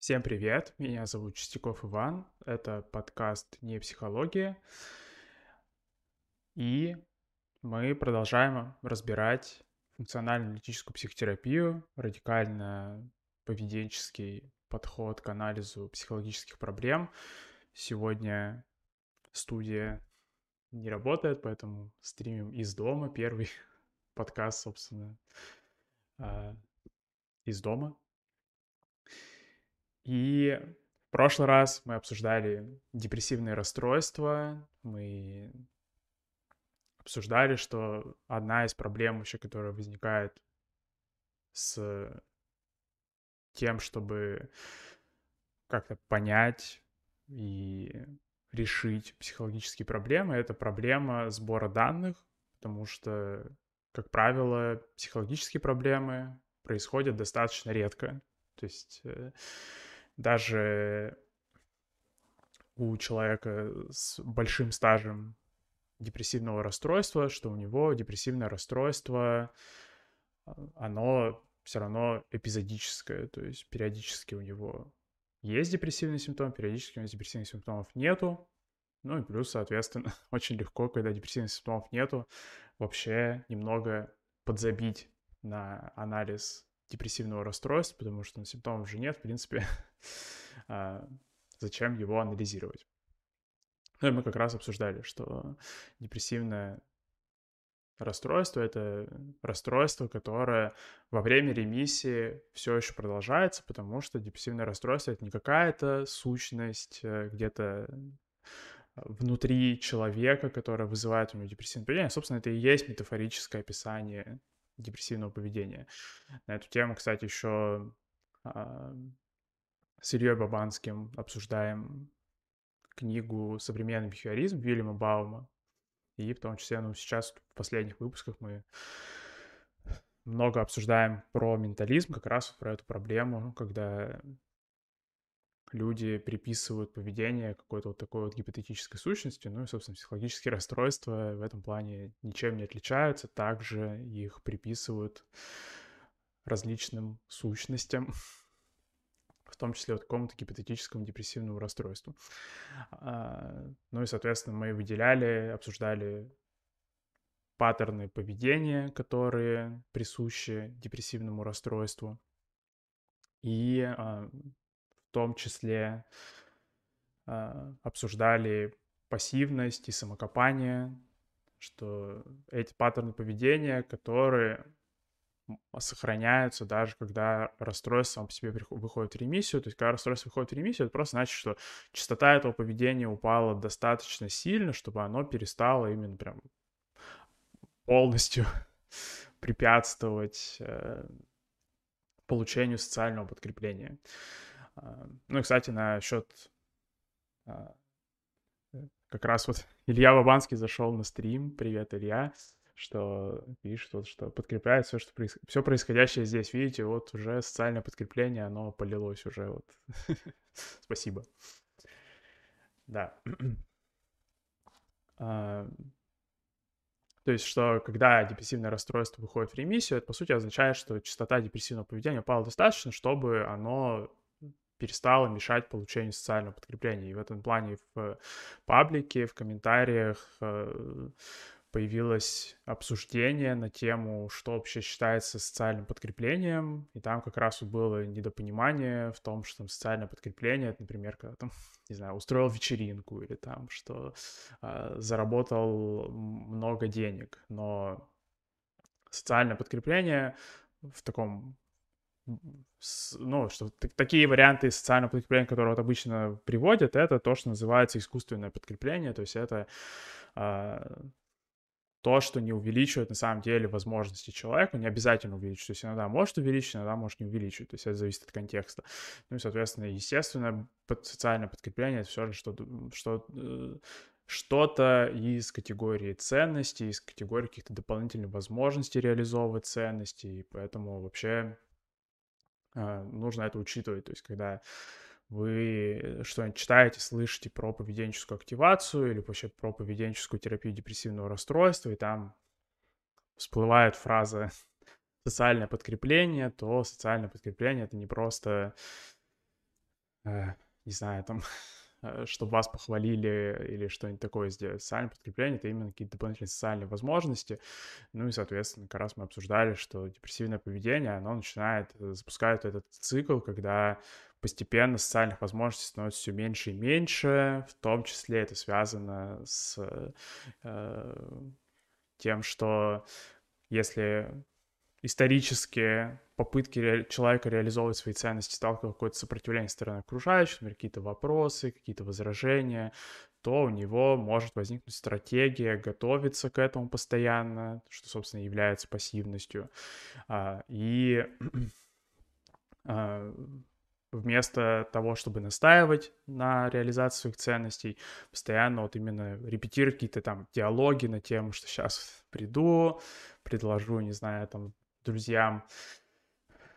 Всем привет, меня зовут Чистяков Иван, это подкаст «Не психология», и мы продолжаем разбирать функционально-аналитическую психотерапию, радикально-поведенческий подход к анализу психологических проблем. Сегодня студия не работает, поэтому стримим из дома. Первый подкаст, собственно, а, из дома. И в прошлый раз мы обсуждали депрессивные расстройства, мы обсуждали, что одна из проблем вообще, которая возникает с тем, чтобы как-то понять и решить психологические проблемы, это проблема сбора данных, потому что, как правило, психологические проблемы происходят достаточно редко. То есть э, даже у человека с большим стажем депрессивного расстройства, что у него депрессивное расстройство, а, оно все равно эпизодическое, то есть периодически у него есть депрессивный симптом, периодически у него депрессивных симптомов нету. Ну и плюс, соответственно, очень легко, когда депрессивных симптомов нету, вообще немного подзабить на анализ депрессивного расстройства, потому что симптомов же нет, в принципе, зачем его анализировать. Ну и мы как раз обсуждали, что депрессивное расстройство — это расстройство, которое во время ремиссии все еще продолжается, потому что депрессивное расстройство — это не какая-то сущность э, где-то внутри человека, которая вызывает у него депрессивное поведение. Собственно, это и есть метафорическое описание депрессивного поведения. На эту тему, кстати, еще а, с Ильей Бабанским обсуждаем книгу «Современный бихевиоризм» Вильяма Баума. И в том числе, ну, сейчас в последних выпусках мы много обсуждаем про ментализм, как раз про эту проблему, когда люди приписывают поведение какой-то вот такой вот гипотетической сущности, ну и, собственно, психологические расстройства в этом плане ничем не отличаются, также их приписывают различным сущностям, том числе вот какому-то гипотетическому депрессивному расстройству. А, ну и, соответственно, мы выделяли, обсуждали паттерны поведения, которые присущи депрессивному расстройству. И а, в том числе э, обсуждали пассивность и самокопание, что эти паттерны поведения, которые сохраняются даже когда расстройство сам по себе выходит в ремиссию. То есть, когда расстройство выходит в ремиссию, это просто значит, что частота этого поведения упала достаточно сильно, чтобы оно перестало именно прям полностью препятствовать э, получению социального подкрепления. А, ну и, кстати, насчет а, как раз вот Илья Бабанский зашел на стрим. Привет, Илья. Что пишет, вот, что подкрепляет все, что проис... все происходящее здесь. Видите, вот уже социальное подкрепление, оно полилось уже. Вот. Спасибо. Да. а, то есть, что когда депрессивное расстройство выходит в ремиссию, это, по сути, означает, что частота депрессивного поведения упала достаточно, чтобы оно перестало мешать получению социального подкрепления. И в этом плане в паблике, в комментариях э, появилось обсуждение на тему, что вообще считается социальным подкреплением, и там как раз было недопонимание в том, что там социальное подкрепление, это, например, когда там, не знаю, устроил вечеринку или там, что э, заработал много денег, но социальное подкрепление в таком ну, что такие варианты социального подкрепления, которые вот обычно приводят, это то, что называется искусственное подкрепление, то есть это а, то, что не увеличивает на самом деле возможности человека, не обязательно увеличивает. То есть иногда может увеличить, иногда может не увеличивать. То есть это зависит от контекста. Ну и, соответственно, естественно, социальное подкрепление — это все же что, что э, что-то из категории ценностей, из категории каких-то дополнительных возможностей реализовывать ценности. И поэтому вообще а, нужно это учитывать. То есть, когда вы что-нибудь читаете, слышите про поведенческую активацию или вообще про поведенческую терапию депрессивного расстройства, и там всплывает фраза социальное подкрепление, то социальное подкрепление — это не просто э, не знаю, там, э, чтобы вас похвалили или что-нибудь такое сделать. Социальное подкрепление — это именно какие-то дополнительные социальные возможности. Ну и, соответственно, как раз мы обсуждали, что депрессивное поведение, оно начинает, э, запускает этот цикл, когда постепенно социальных возможностей становится все меньше и меньше, в том числе это связано с э, тем, что если исторически попытки человека реализовывать свои ценности сталкиваются какое-то сопротивление со стороны окружающих, например, какие-то вопросы, какие-то возражения, то у него может возникнуть стратегия готовиться к этому постоянно, что, собственно, является пассивностью. А, и а, вместо того, чтобы настаивать на реализации своих ценностей, постоянно вот именно репетировать какие-то там диалоги на тему, что сейчас приду, предложу, не знаю, там, друзьям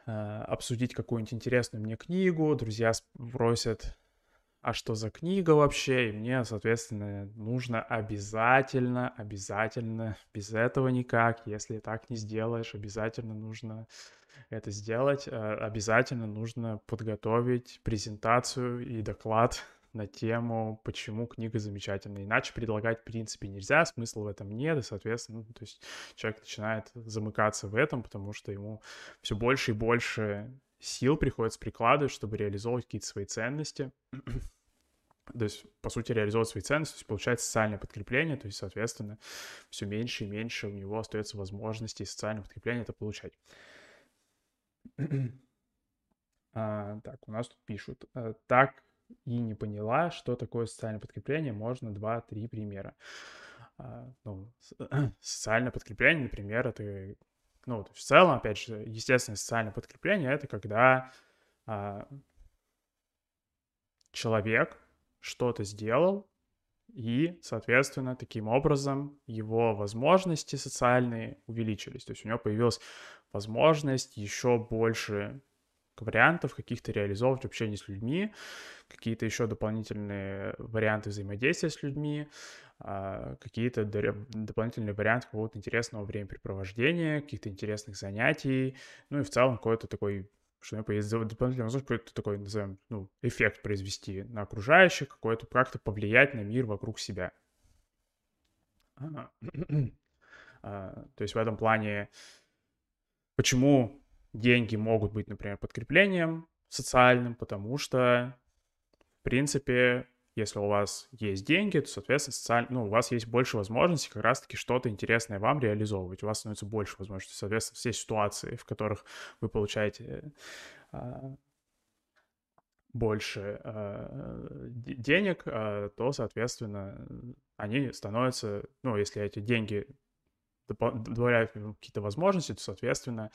э, обсудить какую-нибудь интересную мне книгу, друзья просят, а что за книга вообще, и мне, соответственно, нужно обязательно, обязательно, без этого никак, если так не сделаешь, обязательно нужно это сделать, э, обязательно нужно подготовить презентацию и доклад на тему, почему книга замечательная. Иначе предлагать, в принципе, нельзя, смысла в этом нет, и, соответственно, ну, то есть человек начинает замыкаться в этом, потому что ему все больше и больше сил приходится прикладывать, чтобы реализовывать какие-то свои ценности. То есть, по сути, реализовывать свои ценности, то есть получается социальное подкрепление, то есть, соответственно, все меньше и меньше у него остается возможности социального подкрепления это получать. А, так, у нас тут пишут. Э, так и не поняла, что такое социальное подкрепление, можно два-три примера. А, ну, социальное подкрепление, например, это, ну, в целом, опять же, естественное социальное подкрепление, это когда а, человек что-то сделал, и, соответственно, таким образом его возможности социальные увеличились. То есть у него появилась возможность еще больше вариантов каких-то реализовывать в общении с людьми, какие-то еще дополнительные варианты взаимодействия с людьми, а, какие-то дополнительные варианты какого-то интересного времяпрепровождения, каких-то интересных занятий, ну и в целом какой-то такой что него появится дополнительная возможность какой-то такой, назовем, ну, эффект произвести на окружающих, какой-то как-то повлиять на мир вокруг себя. А, а, то есть в этом плане, почему деньги могут быть, например, подкреплением социальным, потому что, в принципе, если у вас есть деньги, то, соответственно, социаль... ну, у вас есть больше возможностей как раз-таки что-то интересное вам реализовывать. У вас становится больше возможностей. Соответственно, все ситуации, в которых вы получаете а, больше а, денег, а, то, соответственно, они становятся, ну, если эти деньги добавляют какие-то возможности, то, соответственно,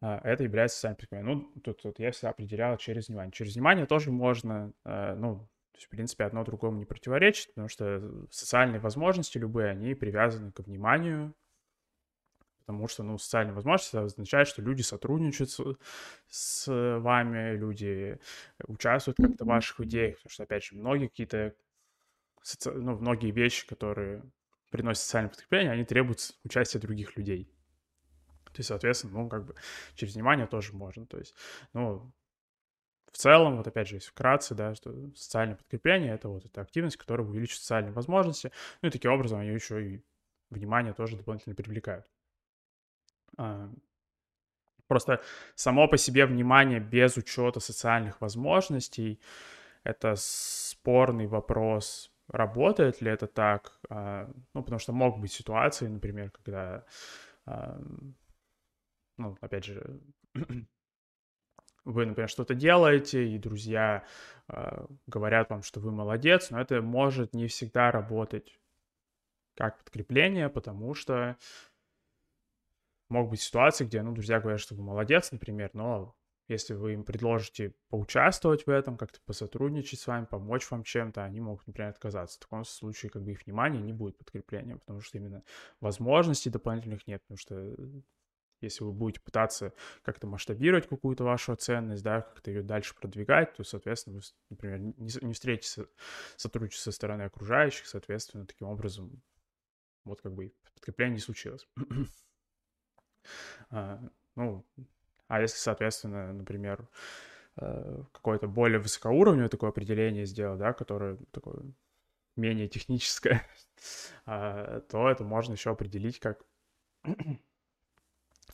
это является социальным прикрытием. Ну, тут, тут я всегда определял через внимание. Через внимание тоже можно, а, ну, то есть, в принципе, одно другому не противоречит, потому что социальные возможности любые, они привязаны к вниманию, потому что, ну, социальные возможности означает, что люди сотрудничают с, с вами, люди участвуют как-то в ваших идеях, потому что, опять же, многие какие-то, соци... ну, многие вещи, которые приносят социальное подкрепление, они требуют участия других людей. Есть, соответственно, ну, как бы через внимание тоже можно. То есть, ну, в целом, вот опять же, если вкратце, да, что социальное подкрепление — это вот эта активность, которая увеличит социальные возможности, ну и таким образом они еще и внимание тоже дополнительно привлекают. А, просто само по себе внимание без учета социальных возможностей — это спорный вопрос, работает ли это так, а, ну, потому что могут быть ситуации, например, когда, а, ну, опять же, вы, например, что-то делаете, и друзья э, говорят вам, что вы молодец, но это может не всегда работать как подкрепление, потому что могут быть ситуации, где, ну, друзья говорят, что вы молодец, например, но если вы им предложите поучаствовать в этом, как-то посотрудничать с вами, помочь вам чем-то, они могут, например, отказаться. В таком случае, как бы их внимание не будет подкреплением, потому что именно возможностей дополнительных нет, потому что если вы будете пытаться как-то масштабировать какую-то вашу ценность, да, как-то ее дальше продвигать, то, соответственно, вы, например, не, не встретите сотрудничество со стороны окружающих, соответственно, таким образом вот как бы подкрепление не случилось. а, ну, а если, соответственно, например, э, какое-то более высокоуровневое такое определение сделать, да, которое такое менее техническое, а, то это можно еще определить как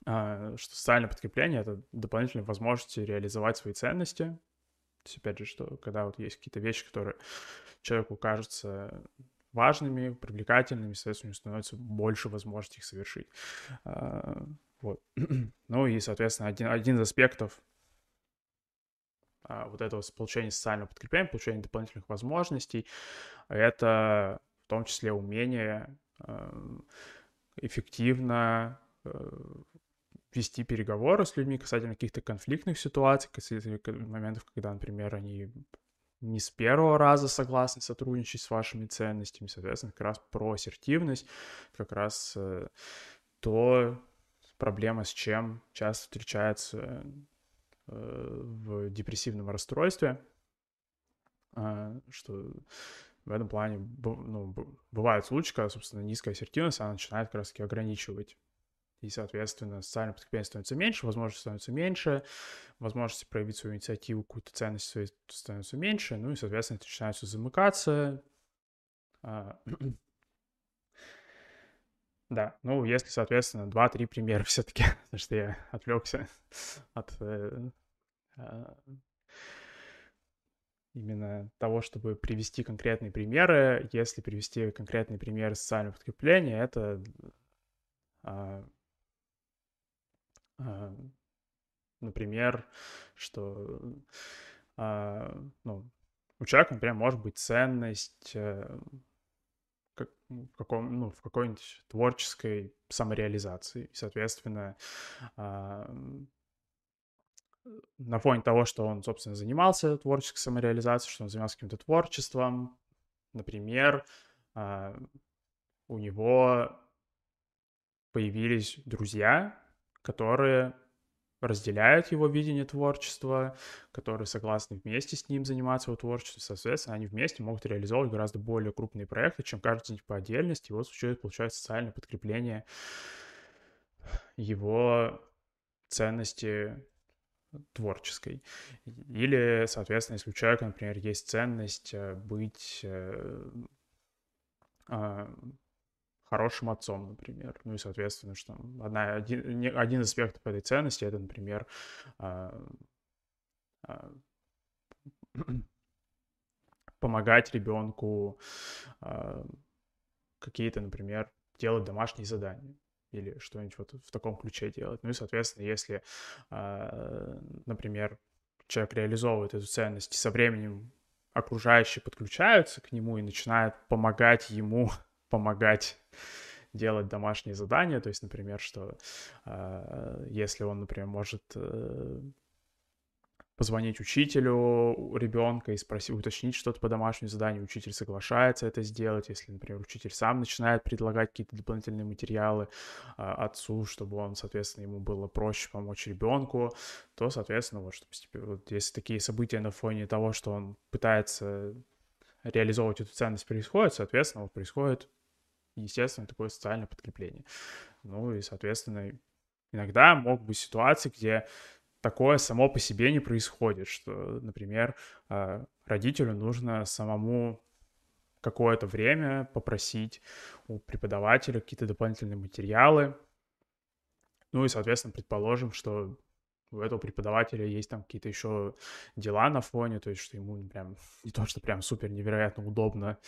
что социальное подкрепление — это дополнительные возможности реализовать свои ценности. То есть, опять же, что когда вот есть какие-то вещи, которые человеку кажутся важными, привлекательными, соответственно, у него становится больше возможностей их совершить. А, вот. Ну и, соответственно, один, один из аспектов вот этого получения социального подкрепления, получения дополнительных возможностей, это в том числе умение эффективно э, вести переговоры с людьми касательно каких-то конфликтных ситуаций, касательно моментов, когда, например, они не с первого раза согласны сотрудничать с вашими ценностями, соответственно, как раз про ассертивность, как раз э, то проблема, с чем часто встречается э, в депрессивном расстройстве, э, что в этом плане ну, бывают случаи, когда, собственно, низкая ассертивность, она начинает как раз-таки ограничивать и, соответственно, социальное подкрепление становится меньше, возможности становится меньше, возможности проявить свою инициативу, какую-то ценность свою становится меньше, ну и, соответственно, это начинает все замыкаться. А, да, ну, если, соответственно, два-три примера все-таки, потому что я отвлекся от э, а, именно того, чтобы привести конкретные примеры. Если привести конкретные примеры социального подкрепления, это а, например, что а, ну, у человека, например, может быть ценность э, как, в, каком, ну, в какой-нибудь творческой самореализации. Соответственно, а, на фоне того, что он, собственно, занимался творческой самореализацией, что он занимался каким-то творчеством, например, у него появились друзья, которые разделяют его видение творчества, которые согласны вместе с ним заниматься его творчеством, соответственно, они вместе могут реализовывать гораздо более крупные проекты, чем каждый по отдельности, и вот существует, получается, социальное подкрепление его ценности творческой. Или, соответственно, если у человека, например, есть ценность э, быть э, а, хорошим отцом, например. Ну и, соответственно, что одна, один, один из аспектов этой ценности — это, например, а, а, помогать ребенку а, какие-то, например, делать домашние задания или что-нибудь вот в таком ключе делать. Ну и, соответственно, если, например, человек реализовывает эту ценность, и со временем окружающие подключаются к нему и начинают помогать ему помогать делать домашние задания, то есть, например, что э, если он, например, может э, позвонить учителю ребенка и спросить, уточнить что-то по домашнему заданию, учитель соглашается это сделать, если, например, учитель сам начинает предлагать какие-то дополнительные материалы э, отцу, чтобы он, соответственно, ему было проще помочь ребенку, то, соответственно, вот, чтобы, вот, если такие события на фоне того, что он пытается реализовывать эту ценность происходит, соответственно, вот происходит естественно, такое социальное подкрепление. Ну и, соответственно, иногда могут быть ситуации, где такое само по себе не происходит, что, например, а, родителю нужно самому какое-то время попросить у преподавателя какие-то дополнительные материалы. Ну и, соответственно, предположим, что у этого преподавателя есть там какие-то еще дела на фоне, то есть что ему прям не то, что прям супер невероятно удобно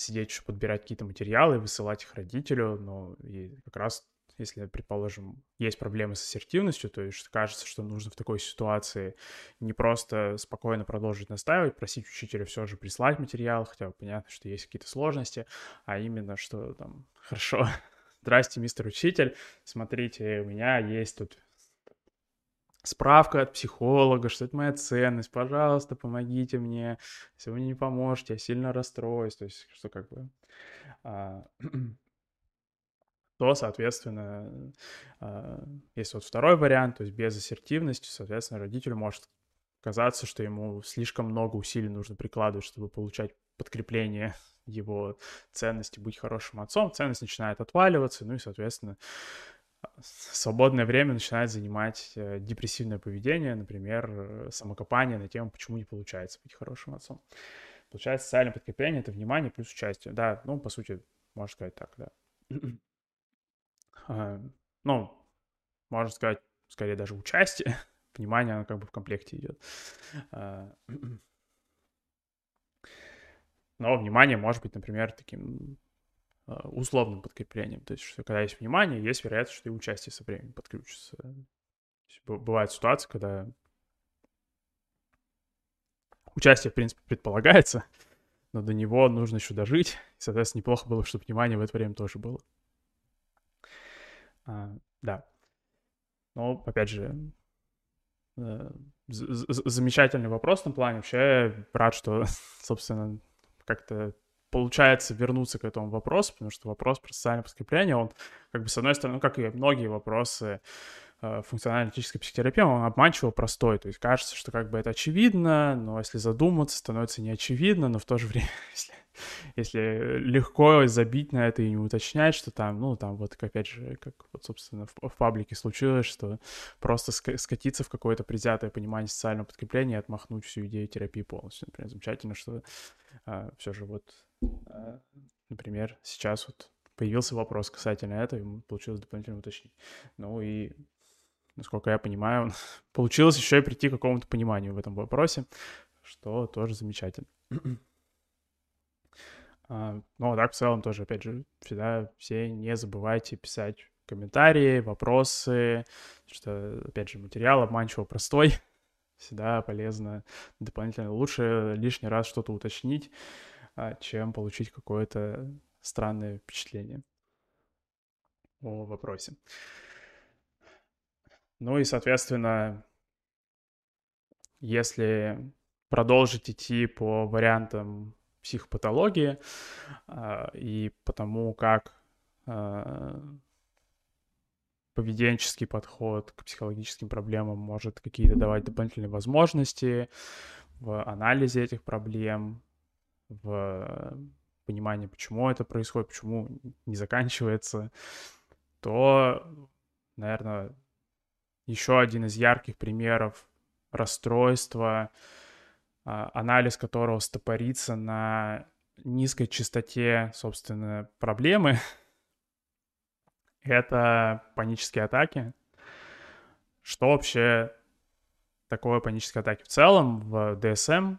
сидеть еще подбирать какие-то материалы, высылать их родителю, но и как раз если, предположим, есть проблемы с ассертивностью, то есть кажется, что нужно в такой ситуации не просто спокойно продолжить настаивать, просить учителя все же прислать материал, хотя понятно, что есть какие-то сложности, а именно, что там, хорошо, здрасте, мистер учитель, смотрите, у меня есть тут справка от психолога, что это моя ценность, пожалуйста, помогите мне, если вы не поможете, я сильно расстроюсь, то есть, что как бы... А, то, соответственно, а, есть вот второй вариант, то есть без ассертивности, соответственно, родителю может казаться, что ему слишком много усилий нужно прикладывать, чтобы получать подкрепление его ценности быть хорошим отцом, ценность начинает отваливаться, ну и, соответственно, свободное время начинает занимать э, депрессивное поведение, например, э, самокопание на тему, почему не получается быть хорошим отцом. Получается, социальное подкрепление — это внимание плюс участие. Да, ну, по сути, можно сказать так, да. А, ну, можно сказать, скорее даже участие. Внимание, оно как бы в комплекте идет. А, но внимание может быть, например, таким условным подкреплением. То есть, что когда есть внимание, есть вероятность, что и участие со временем подключится. Бывает ситуация, когда участие, в принципе, предполагается, но до него нужно еще дожить. Соответственно, неплохо было, чтобы внимание в это время тоже было. А, да. Но, опять же, э, замечательный вопрос на плане. Вообще, рад, что, собственно, как-то получается вернуться к этому вопросу, потому что вопрос про социальное подкрепление, он, как бы, с одной стороны, ну, как и многие вопросы э, функционально-аналитической психотерапии, он обманчиво простой. То есть кажется, что как бы это очевидно, но если задуматься, становится неочевидно, но в то же время, если если легко забить на это и не уточнять, что там, ну, там вот, опять же, как вот, собственно, в, в паблике случилось, что просто скатиться в какое-то предвзятое понимание социального подкрепления и отмахнуть всю идею терапии полностью. Например, замечательно, что а, все же вот, например, сейчас вот появился вопрос касательно этого, и получилось дополнительно уточнить. Ну и насколько я понимаю, получилось еще и прийти к какому-то пониманию в этом вопросе, что тоже замечательно. А, ну, а так в целом тоже, опять же, всегда все не забывайте писать комментарии, вопросы, что, опять же, материал обманчиво простой, всегда полезно дополнительно. Лучше лишний раз что-то уточнить, чем получить какое-то странное впечатление о вопросе. Ну и, соответственно, если продолжить идти по вариантам психопатологии а, и потому как а, поведенческий подход к психологическим проблемам может какие-то давать дополнительные возможности в анализе этих проблем, в понимании, почему это происходит, почему не заканчивается, то, наверное, еще один из ярких примеров расстройства, а, анализ которого стопорится на низкой частоте, собственно, проблемы, это панические атаки. Что вообще такое панические атаки? В целом в DSM,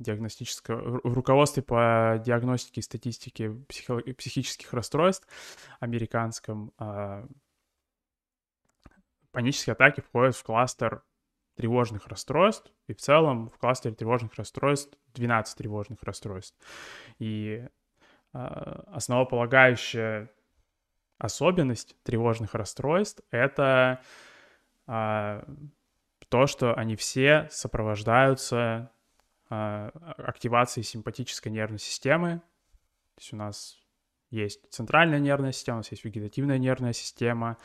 диагностического, в руководстве по диагностике и статистике психо, психических расстройств американском, а, панические атаки входят в кластер тревожных расстройств, и в целом в кластере тревожных расстройств 12 тревожных расстройств. И э, основополагающая особенность тревожных расстройств — это э, то, что они все сопровождаются э, активацией симпатической нервной системы. То есть у нас есть центральная нервная система, у нас есть вегетативная нервная система,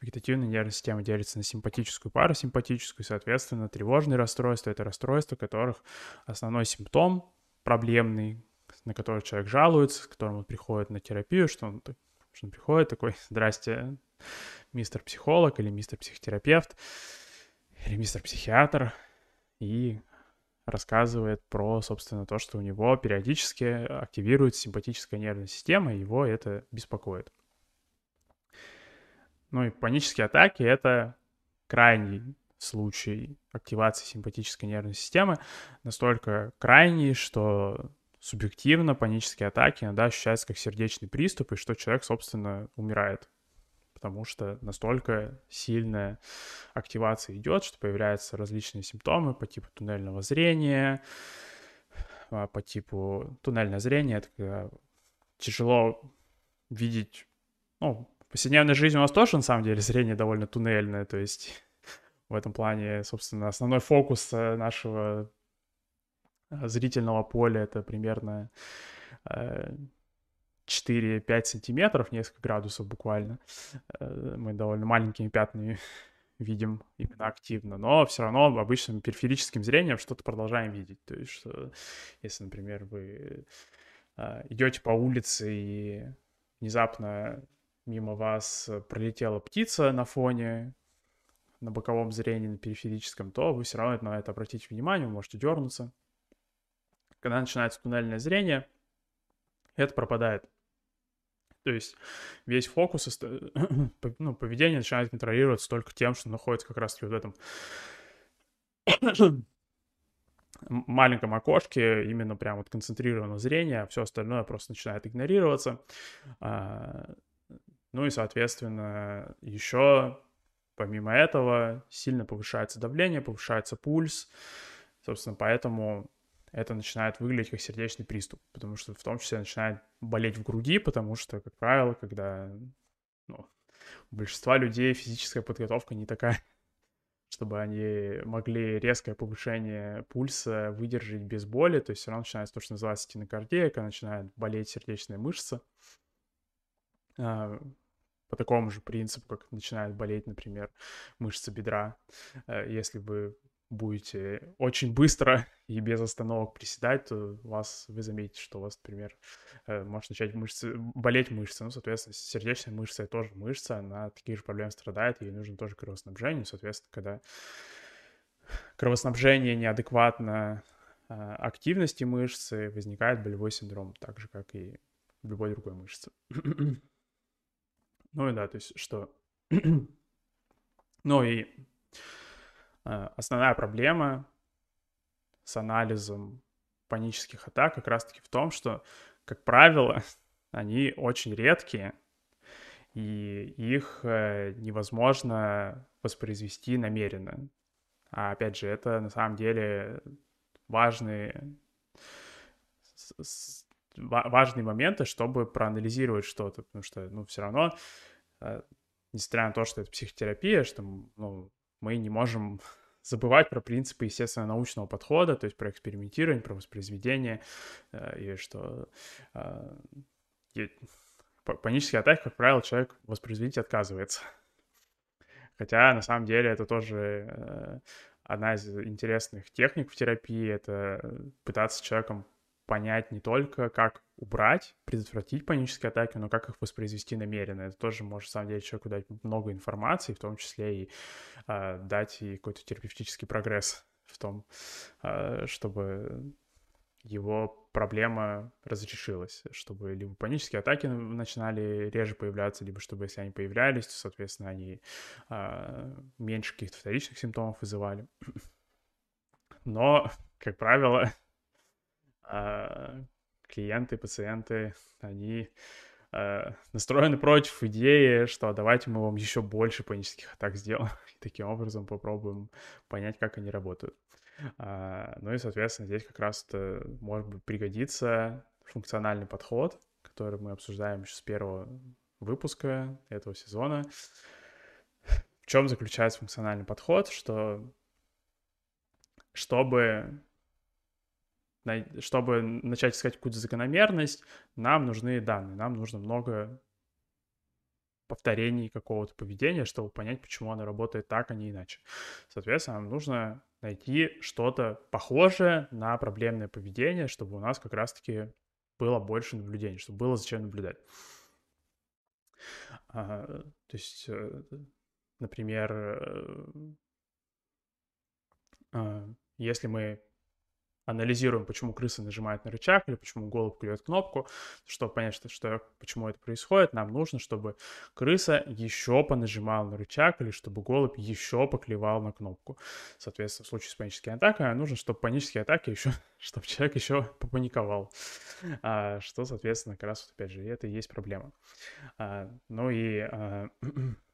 Вегетативная нервная система делится на симпатическую парасимпатическую, соответственно, тревожные расстройства — это расстройства, которых основной симптом проблемный, на который человек жалуется, с которым он приходит на терапию, что он, что он приходит такой, здрасте, мистер психолог или мистер психотерапевт или мистер психиатр, и рассказывает про, собственно, то, что у него периодически активируется симпатическая нервная система, и его это беспокоит. Ну и панические атаки — это крайний случай активации симпатической нервной системы, настолько крайний, что субъективно панические атаки иногда ощущаются как сердечный приступ, и что человек, собственно, умирает. Потому что настолько сильная активация идет, что появляются различные симптомы по типу туннельного зрения, а, по типу туннельное зрение — это когда тяжело видеть, ну, повседневной жизни у нас тоже, на самом деле, зрение довольно туннельное, то есть в этом плане, собственно, основной фокус э, нашего э, зрительного поля — это примерно 4-5 э, сантиметров, несколько градусов буквально. Мы довольно маленькими пятнами видим именно активно, но все равно обычным периферическим зрением что-то продолжаем видеть. То есть, что, если, например, вы идете по улице и внезапно мимо вас пролетела птица на фоне, на боковом зрении, на периферическом, то вы все равно на это обратите внимание, вы можете дернуться. Когда начинается туннельное зрение, это пропадает. То есть весь фокус, ну, поведение начинает контролироваться только тем, что находится как раз-таки вот в этом маленьком окошке именно прям вот концентрировано зрение, а все остальное просто начинает игнорироваться. А, ну и, соответственно, еще помимо этого сильно повышается давление, повышается пульс. Собственно, поэтому это начинает выглядеть как сердечный приступ, потому что в том числе начинает болеть в груди, потому что, как правило, когда ну, у большинства людей физическая подготовка не такая, чтобы они могли резкое повышение пульса выдержать без боли, то есть все равно начинается то, что называется стенокардия, начинает болеть сердечная мышца. А, по такому же принципу, как начинает болеть, например, мышца бедра. Э, если вы будете очень быстро и без остановок приседать, то у вас, вы заметите, что у вас, например, э, может начать мышцы, болеть мышцы. Ну, соответственно, сердечная мышца — тоже мышца, она таких же проблем страдает, ей нужно тоже кровоснабжение. Соответственно, когда кровоснабжение неадекватно э, активности мышцы, возникает болевой синдром, так же, как и в любой другой мышце. ну и да, то есть что... ну и Э, основная проблема с анализом панических атак как раз-таки в том, что, как правило, они очень редкие, и их э, невозможно воспроизвести намеренно. А опять же, это на самом деле важные, важные моменты, чтобы проанализировать что-то, потому что, ну, все равно, э, несмотря на то, что это психотерапия, что, ну, мы не можем забывать про принципы естественно-научного подхода, то есть про экспериментирование, про воспроизведение, э, и что э, панические атаки, как правило, человек воспроизводить отказывается. Хотя, на самом деле, это тоже э, одна из интересных техник в терапии, это пытаться человеком понять не только, как убрать, предотвратить панические атаки, но как их воспроизвести намеренно. Это тоже может, на самом деле, человеку дать много информации, в том числе и э, дать и какой-то терапевтический прогресс в том, э, чтобы его проблема разрешилась, чтобы либо панические атаки начинали реже появляться, либо чтобы, если они появлялись, то, соответственно, они э, меньше каких-то вторичных симптомов вызывали. Но, как правило, а клиенты, пациенты, они э, настроены против идеи, что давайте мы вам еще больше панических атак сделаем, и таким образом попробуем понять, как они работают. А, ну и, соответственно, здесь как раз может быть пригодится функциональный подход, который мы обсуждаем еще с первого выпуска этого сезона. В чем заключается функциональный подход, что чтобы чтобы начать искать какую-то закономерность, нам нужны данные, нам нужно много повторений какого-то поведения, чтобы понять, почему оно работает так, а не иначе. Соответственно, нам нужно найти что-то похожее на проблемное поведение, чтобы у нас как раз-таки было больше наблюдений, чтобы было зачем наблюдать. А, то есть, э, например, э, а, если мы анализируем, почему крыса нажимает на рычаг или почему голубь клюет кнопку, чтобы понять, что, что, почему это происходит, нам нужно, чтобы крыса еще понажимала на рычаг или чтобы голубь еще поклевал на кнопку. Соответственно, в случае с панической атакой нужно, чтобы панические атаки еще, чтобы человек еще попаниковал. А, что, соответственно, как раз, вот, опять же, это и есть проблема. А, ну и а,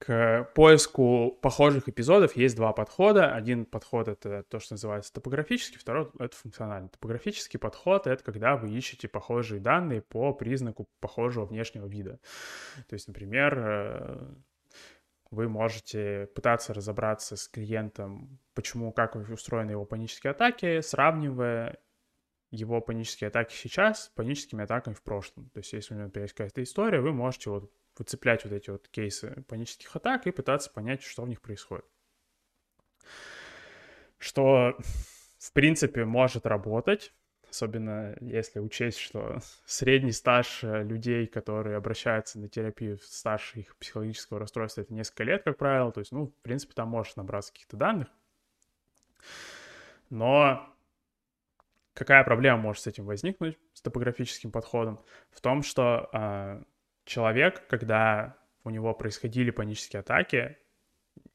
к поиску похожих эпизодов есть два подхода. Один подход — это то, что называется топографический, второй — это функциональный. Топографический подход — это когда вы ищете похожие данные по признаку похожего внешнего вида. То есть, например, э, вы можете пытаться разобраться с клиентом, почему, как устроены его панические атаки, сравнивая его панические атаки сейчас с паническими атаками в прошлом. То есть, если у него, например, есть какая-то история, вы можете вот выцеплять вот эти вот кейсы панических атак и пытаться понять, что в них происходит. Что, в принципе, может работать, особенно если учесть, что средний стаж э, людей, которые обращаются на терапию, стаж их психологического расстройства, это несколько лет, как правило, то есть, ну, в принципе, там можешь набраться каких-то данных. Но какая проблема может с этим возникнуть, с топографическим подходом? В том, что э, человек, когда у него происходили панические атаки,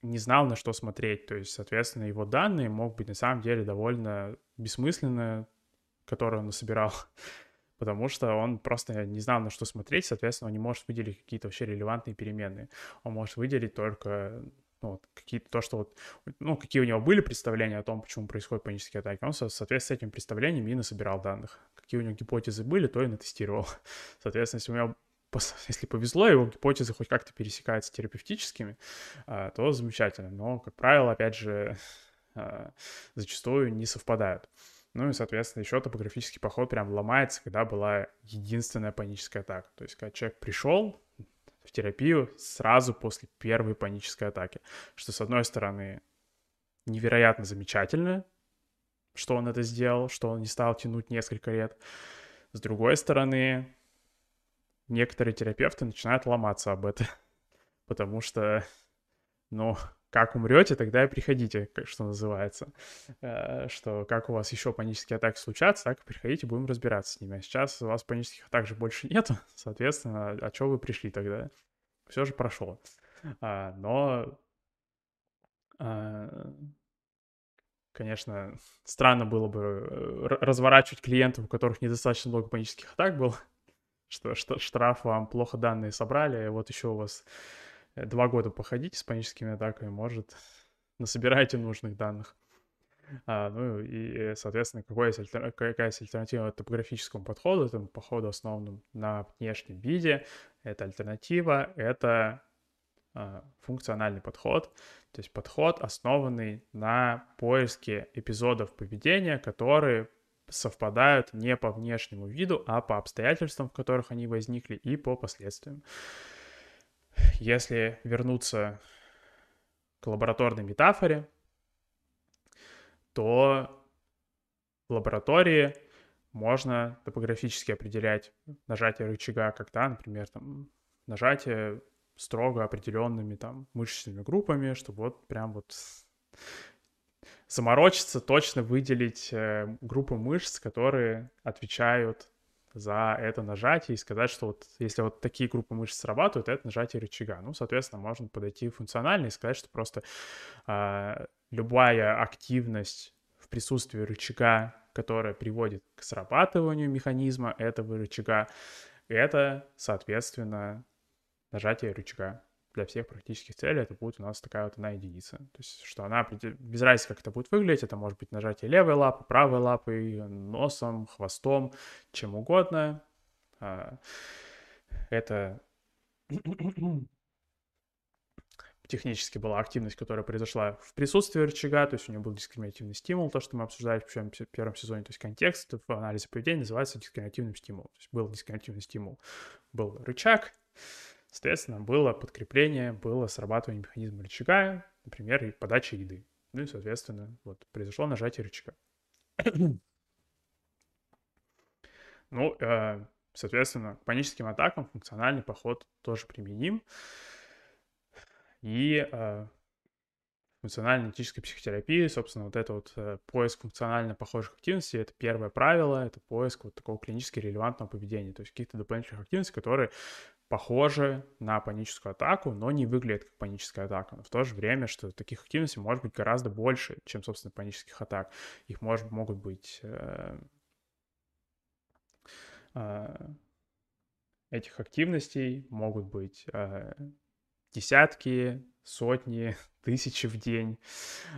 не знал, на что смотреть. То есть, соответственно, его данные могут быть на самом деле довольно бессмысленны, которые он насобирал, потому что он просто не знал, на что смотреть, соответственно, он не может выделить какие-то вообще релевантные переменные. Он может выделить только ну, какие-то то, что вот, ну, какие у него были представления о том, почему происходят панические атаки, он, соответственно, с этим представлением и насобирал данных. Какие у него гипотезы были, то и натестировал. Соответственно, если у него если повезло, его гипотезы хоть как-то пересекаются терапевтическими, а, то замечательно. Но, как правило, опять же, а, зачастую не совпадают. Ну и, соответственно, еще топографический поход прям ломается, когда была единственная паническая атака. То есть, когда человек пришел в терапию сразу после первой панической атаки. Что, с одной стороны, невероятно замечательно, что он это сделал, что он не стал тянуть несколько лет. С другой стороны, некоторые терапевты начинают ломаться об этом, потому что, ну, как умрете, тогда и приходите, что называется. Э, что как у вас еще панические атаки случатся, так и приходите, будем разбираться с ними. А сейчас у вас панических атак же больше нету, соответственно, а что вы пришли тогда? Все же прошло. А, но, а, конечно, странно было бы э, разворачивать клиентов, у которых недостаточно много панических атак было, что, что штраф вам плохо данные собрали, и вот еще у вас Э, два года походите с паническими атаками, может, насобирайте нужных данных. А, ну и, соответственно, какой есть альтер... какая есть альтернатива топографическому подходу, этому походу основанному на внешнем виде. Это альтернатива, это а, функциональный подход, то есть подход, основанный на поиске эпизодов поведения, которые совпадают не по внешнему виду, а по обстоятельствам, в которых они возникли, и по последствиям. Если вернуться к лабораторной метафоре, то в лаборатории можно топографически определять нажатие рычага, когда, например, там, нажатие строго определенными там мышечными группами, чтобы вот прям вот заморочиться, точно выделить э, группы мышц, которые отвечают за это нажатие и сказать, что вот если вот такие группы мышц срабатывают, это нажатие рычага. Ну, соответственно, можно подойти функционально и сказать, что просто э, любая активность в присутствии рычага, которая приводит к срабатыванию механизма этого рычага, это, соответственно, нажатие рычага для всех практических целей это будет у нас такая вот одна единица. То есть, что она, без разницы, как это будет выглядеть, это может быть нажатие левой лапы, правой лапой, носом, хвостом, чем угодно. А, это технически была активность, которая произошла в присутствии рычага, то есть у нее был дискриминативный стимул, то, что мы обсуждали в первом сезоне, то есть контекст в анализе поведения называется дискриминативным стимулом. То есть был дискриминативный стимул, был рычаг, Соответственно, было подкрепление, было срабатывание механизма рычага, например, подача еды. Ну и, соответственно, вот произошло нажатие рычага. ну, э, соответственно, к паническим атакам функциональный подход тоже применим. И э, функциональной этической психотерапии, собственно, вот это вот э, поиск функционально похожих активностей, это первое правило, это поиск вот такого клинически релевантного поведения, то есть каких-то дополнительных активностей, которые похожи на паническую атаку, но не выглядят как паническая атака. Но в то же время, что таких активностей может быть гораздо больше, чем, собственно, панических атак. Их может, могут быть... Э, э, этих активностей могут быть э, десятки, сотни, тысячи в день,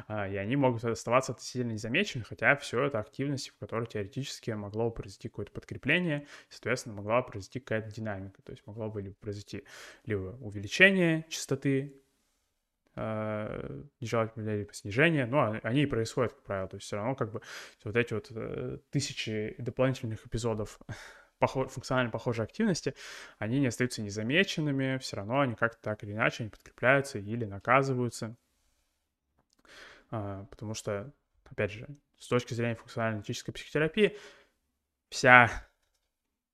а, и они могут оставаться относительно незамечены, хотя все это активности, в которой теоретически могло произойти какое-то подкрепление, соответственно, могла произойти какая-то динамика, то есть могло бы либо произойти либо увеличение частоты э, нежелательного либо снижение, но они и происходят, как правило, то есть все равно как бы вот эти вот э, тысячи дополнительных эпизодов похож, функционально похожие активности, они не остаются незамеченными, все равно они как-то так или иначе они подкрепляются или наказываются. А, потому что, опять же, с точки зрения функционально-аналитической психотерапии, вся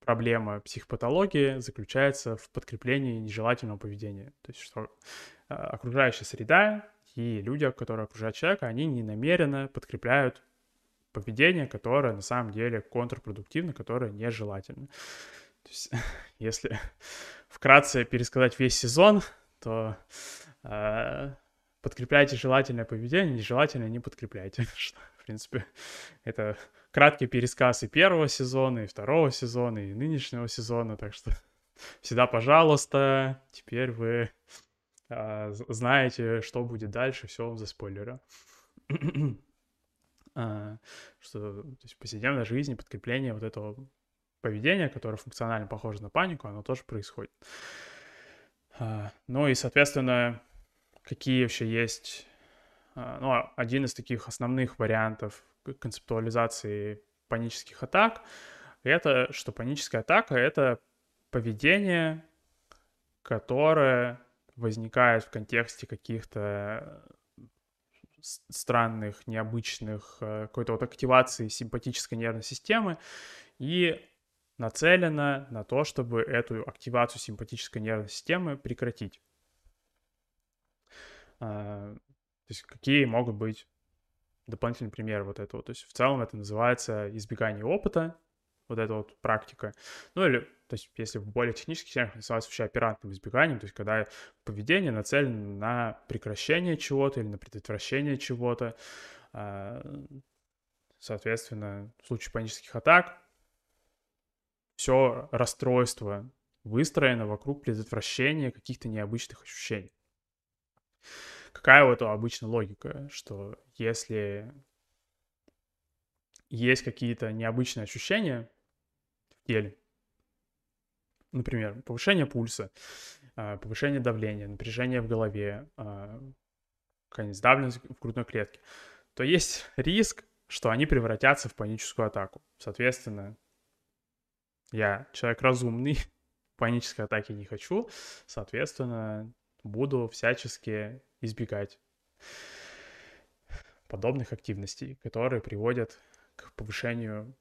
проблема психопатологии заключается в подкреплении нежелательного поведения. То есть, что э, окружающая среда и люди, которые окружают человека, они не намеренно подкрепляют поведение, которое на самом деле контрпродуктивно, которое нежелательно. То есть, если вкратце пересказать весь сезон, то э, подкрепляйте желательное поведение, нежелательное не подкрепляйте. В принципе, это краткий пересказ и первого сезона, и второго сезона, и нынешнего сезона, так что всегда, пожалуйста, теперь вы э, знаете, что будет дальше, все вам за спойлеры. а, что то есть, в повседневной жизни подкрепление вот этого поведения, которое функционально похоже на панику, оно тоже происходит. А, ну и, соответственно, какие вообще есть... А, ну, один из таких основных вариантов концептуализации панических атак — это что паническая атака — это поведение, которое возникает в контексте каких-то странных, необычных, э, какой-то вот активации симпатической нервной системы и нацелена на то, чтобы эту активацию симпатической нервной системы прекратить. А, то есть какие могут быть дополнительные примеры вот этого. То есть в целом это называется избегание опыта, вот эта вот практика. Ну или, то есть если в более технических терминах называется вообще оперантным избеганием, то есть когда поведение нацелено на прекращение чего-то или на предотвращение чего-то. А, соответственно, в случае панических атак все расстройство выстроено вокруг предотвращения каких-то необычных ощущений. Какая у этого обычно логика, что если есть какие-то необычные ощущения в теле, например, повышение пульса, а, повышение давления, напряжение в голове, а, какая-нибудь в грудной клетке, то есть риск, что они превратятся в паническую атаку. Соответственно, я человек разумный, панической атаки не хочу, соответственно, буду всячески избегать подобных активностей, которые приводят к повышению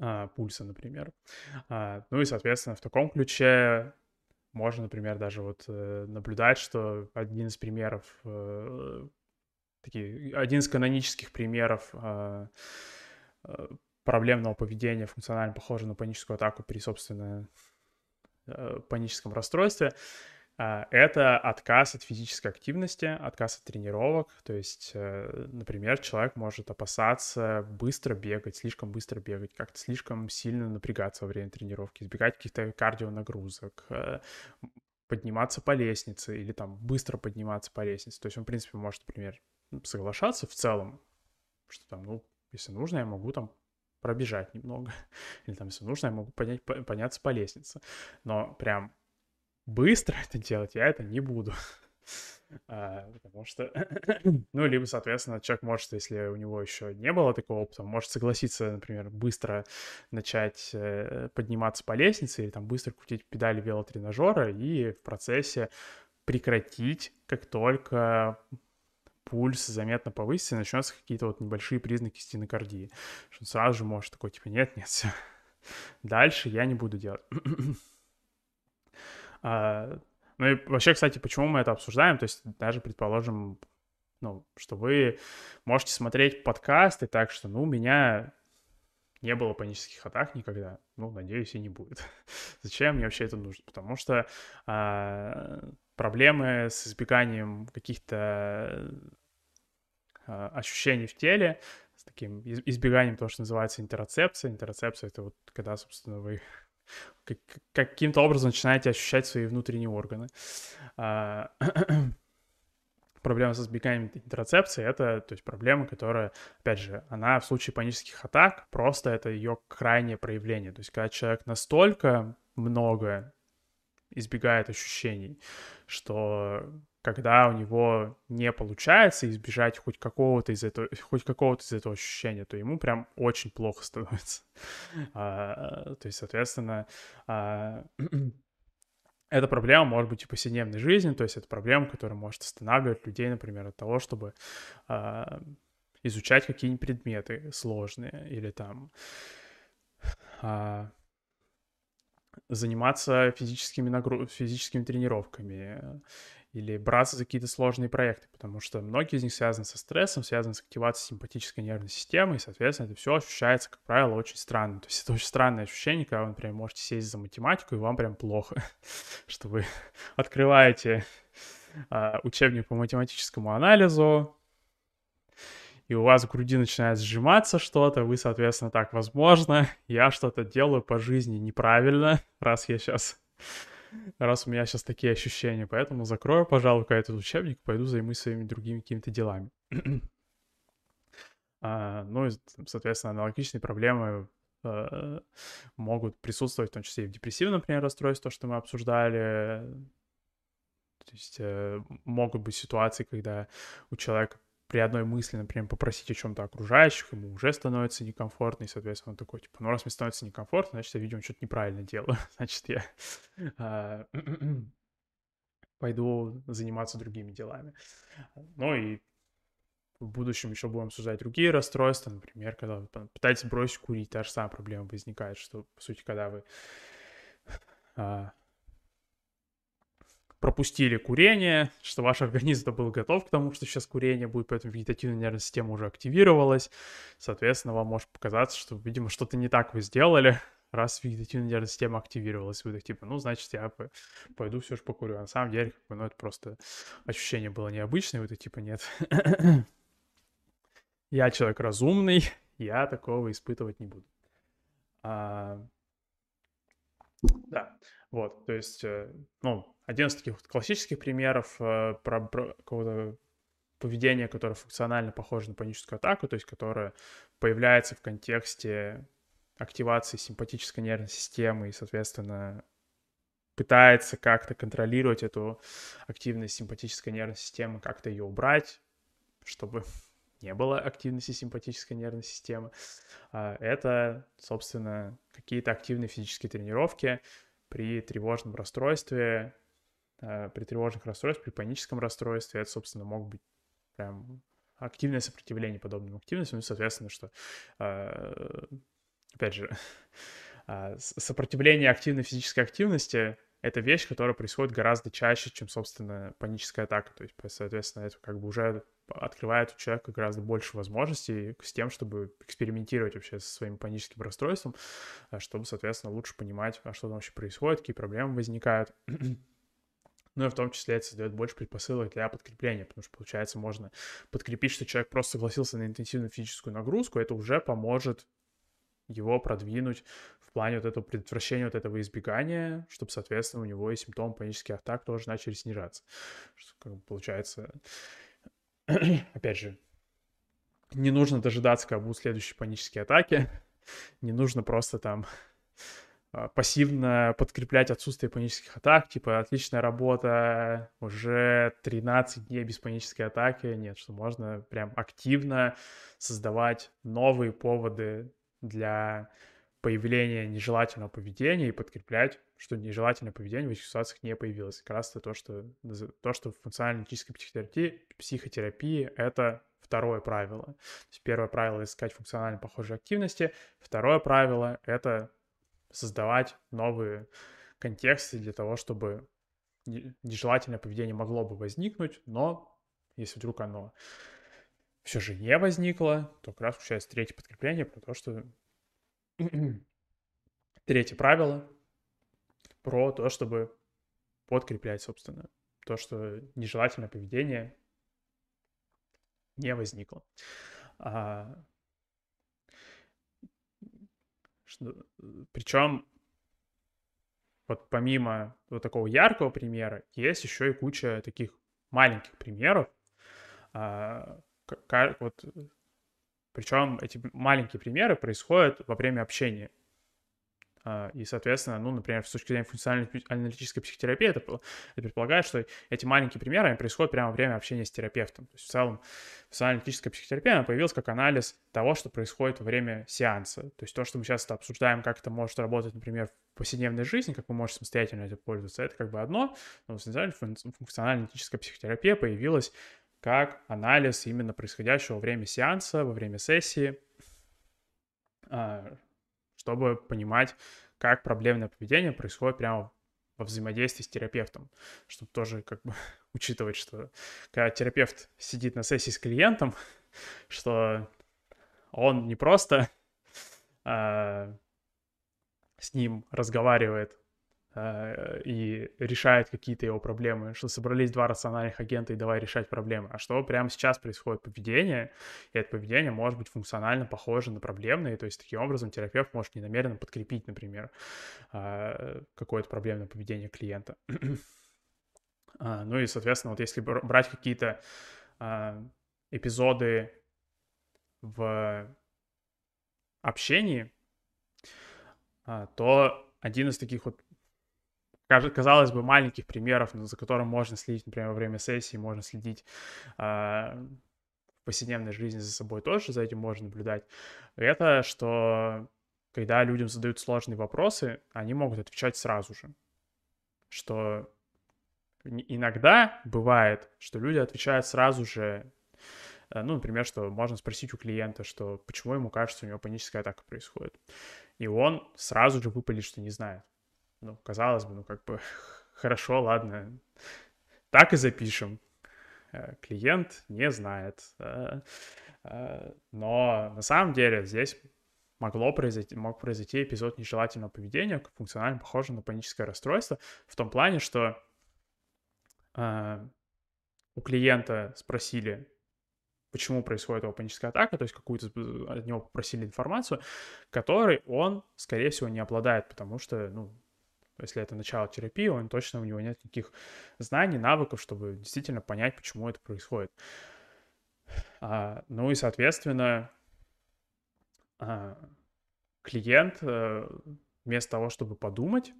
а, пульса, например. А, ну и, соответственно, в таком ключе можно, например, даже вот э, наблюдать, что один из примеров, э, такие, один из канонических примеров э, э, проблемного поведения функционально похожего на паническую атаку при, собственно, э, паническом расстройстве, а, это отказ от физической активности, отказ от тренировок. То есть, э, например, человек может опасаться быстро бегать, слишком быстро бегать, как-то слишком сильно напрягаться во время тренировки, избегать каких-то кардионагрузок, э, подниматься по лестнице или там быстро подниматься по лестнице. То есть он, в принципе, может, например, соглашаться в целом, что там, ну, если нужно, я могу там пробежать немного. Или там, если нужно, я могу поднять, подняться по лестнице. Но прям быстро это делать я это не буду. А, потому что, ну, либо, соответственно, человек может, если у него еще не было такого опыта, может согласиться, например, быстро начать э, подниматься по лестнице или там быстро крутить педали велотренажера и в процессе прекратить, как только пульс заметно повысится, и начнутся какие-то вот небольшие признаки стенокардии. Что он сразу же может такой, типа, нет, нет, все. Дальше я не буду делать. А, ну и вообще, кстати, почему мы это обсуждаем? То есть даже, предположим, ну, что вы можете смотреть подкасты так, что, ну, у меня не было панических атак никогда. Ну, надеюсь, и не будет. Зачем мне вообще это нужно? Потому что а, проблемы с избеганием каких-то а, ощущений в теле, с таким избеганием того, что называется интерцепция. Интерцепция — это вот когда, собственно, вы каким-то образом начинаете ощущать свои внутренние органы. А, проблема со избеганием интерцепции — это то есть, проблема, которая, опять же, она в случае панических атак просто это ее крайнее проявление. То есть когда человек настолько много избегает ощущений, что когда у него не получается избежать хоть какого-то из этого, хоть какого-то из этого ощущения, то ему прям очень плохо становится. А, то есть, соответственно, а, эта проблема может быть и повседневной жизни, то есть это проблема, которая может останавливать людей, например, от того, чтобы а, изучать какие-нибудь предметы сложные или там заниматься физическими, нагруз... физическими тренировками или браться за какие-то сложные проекты, потому что многие из них связаны со стрессом, связаны с активацией симпатической нервной системы, и, соответственно, это все ощущается, как правило, очень странно. То есть это очень странное ощущение, когда вы, например, можете сесть за математику, и вам прям плохо, что вы открываете а, учебник по математическому анализу, и у вас в груди начинает сжиматься что-то, вы, соответственно, так, возможно, я что-то делаю по жизни неправильно, раз я сейчас раз у меня сейчас такие ощущения. Поэтому закрою, пожалуй, этот учебник, пойду займусь своими другими какими-то делами. а, ну и, соответственно, аналогичные проблемы э, могут присутствовать, в том числе и в депрессивном, например, расстройстве, то, что мы обсуждали. То есть э, могут быть ситуации, когда у человека при одной мысли, например, попросить о чем-то окружающих, ему уже становится некомфортно, и, соответственно, он такой, типа, ну, раз мне становится некомфортно, значит, я, видимо, что-то неправильно делаю, значит, я а, пойду заниматься другими делами. Ну и в будущем еще будем обсуждать другие расстройства, например, когда вы пытаетесь бросить курить, та же самая проблема возникает, что, по сути, когда вы а, пропустили курение, что ваш организм был готов к тому, что сейчас курение будет, поэтому вегетативная нервная система уже активировалась. Соответственно, вам может показаться, что, видимо, что-то не так вы сделали, раз вегетативная нервная система активировалась. Вы так типа, ну, значит, я пойду все же покурю. А на самом деле, как бы, ну, это просто ощущение было необычное. Вы так типа, нет. я человек разумный, я такого испытывать не буду. А... Да, вот, то есть, э, ну, один из таких вот классических примеров э, про, про какого-то поведения, которое функционально похоже на паническую атаку, то есть которое появляется в контексте активации симпатической нервной системы и, соответственно, пытается как-то контролировать эту активность симпатической нервной системы, как-то ее убрать, чтобы не было активности симпатической нервной системы. А это, собственно, какие-то активные физические тренировки при тревожном расстройстве, при тревожных расстройствах, при паническом расстройстве, это, собственно, мог быть прям активное сопротивление подобным активностям, ну, соответственно, что, э, опять же, а, сопротивление активной физической активности — это вещь, которая происходит гораздо чаще, чем, собственно, паническая атака. То есть, соответственно, это как бы уже открывает у человека гораздо больше возможностей с тем, чтобы экспериментировать вообще со своим паническим расстройством, э, чтобы, соответственно, лучше понимать, а что там вообще происходит, какие проблемы возникают. Ну и в том числе это создает больше предпосылок для подкрепления, потому что, получается, можно подкрепить, что человек просто согласился на интенсивную физическую нагрузку, это уже поможет его продвинуть в плане вот этого предотвращения, вот этого избегания, чтобы, соответственно, у него и симптомы панических атак тоже начали снижаться. Что, как бы, получается, опять же, не нужно дожидаться, когда будут следующие панические атаки, не нужно просто там пассивно подкреплять отсутствие панических атак, типа отличная работа, уже 13 дней без панической атаки, нет, что можно прям активно создавать новые поводы для появления нежелательного поведения и подкреплять, что нежелательное поведение в этих ситуациях не появилось. Как раз это то, что, то, что в функционально-аналитической психотерапии, психотерапии это второе правило. То есть первое правило — искать функционально похожие активности, второе правило — это создавать новые контексты для того, чтобы нежелательное поведение могло бы возникнуть, но если вдруг оно все же не возникло, то как раз включается третье подкрепление про то, что третье правило про то, чтобы подкреплять, собственно, то, что нежелательное поведение не возникло. А, Причем вот помимо вот такого яркого примера, есть еще и куча таких маленьких примеров. А, вот, причем эти маленькие примеры происходят во время общения. А, и, соответственно, ну, например, с точки зрения функциональной аналитической психотерапии, это, это предполагает, что эти маленькие примеры они происходят прямо во время общения с терапевтом. То есть в целом функциональная аналитическая психотерапия она появилась как анализ того, что происходит во время сеанса. То есть то, что мы сейчас обсуждаем, как это может работать, например, в повседневной жизни, как вы можете самостоятельно этим пользоваться, это как бы одно, но функциональная аналитическая психотерапия появилась как анализ именно происходящего во время сеанса, во время сессии, а, чтобы понимать, как проблемное поведение происходит прямо во взаимодействии с терапевтом, чтобы тоже как бы учитывать, что когда терапевт сидит на сессии с клиентом, что он не просто э, с ним разговаривает э, и решает какие-то его проблемы, что собрались два рациональных агента и давай решать проблемы, а что прямо сейчас происходит поведение, и это поведение может быть функционально похоже на проблемное, то есть таким образом терапевт может ненамеренно подкрепить, например, э, какое-то проблемное поведение клиента. А, ну и, соответственно, вот если брать какие-то а, эпизоды в общении, а, то один из таких вот, казалось бы, маленьких примеров, за которым можно следить, например, во время сессии, можно следить в повседневной жизни за собой тоже, за этим можно наблюдать, это что когда людям задают сложные вопросы, они могут отвечать сразу же, что иногда бывает, что люди отвечают сразу же, э, ну, например, что можно спросить у клиента, что почему ему кажется, у него паническая атака происходит. И он сразу же выпалит, что не знает. Ну, казалось бы, ну, как бы, хорошо, ладно, так и запишем. Э, клиент не знает. Э, но на самом деле здесь могло произойти, мог произойти эпизод нежелательного поведения, функционально похожий на паническое расстройство, в том плане, что у клиента спросили, почему происходит его паническая атака, то есть какую-то э, от него попросили информацию, которой он, скорее всего, не обладает, потому что, ну, если это начало терапии, он точно у него нет никаких знаний, навыков, чтобы действительно понять, почему это происходит. А, ну и, соответственно, а, клиент э, вместо того, чтобы подумать,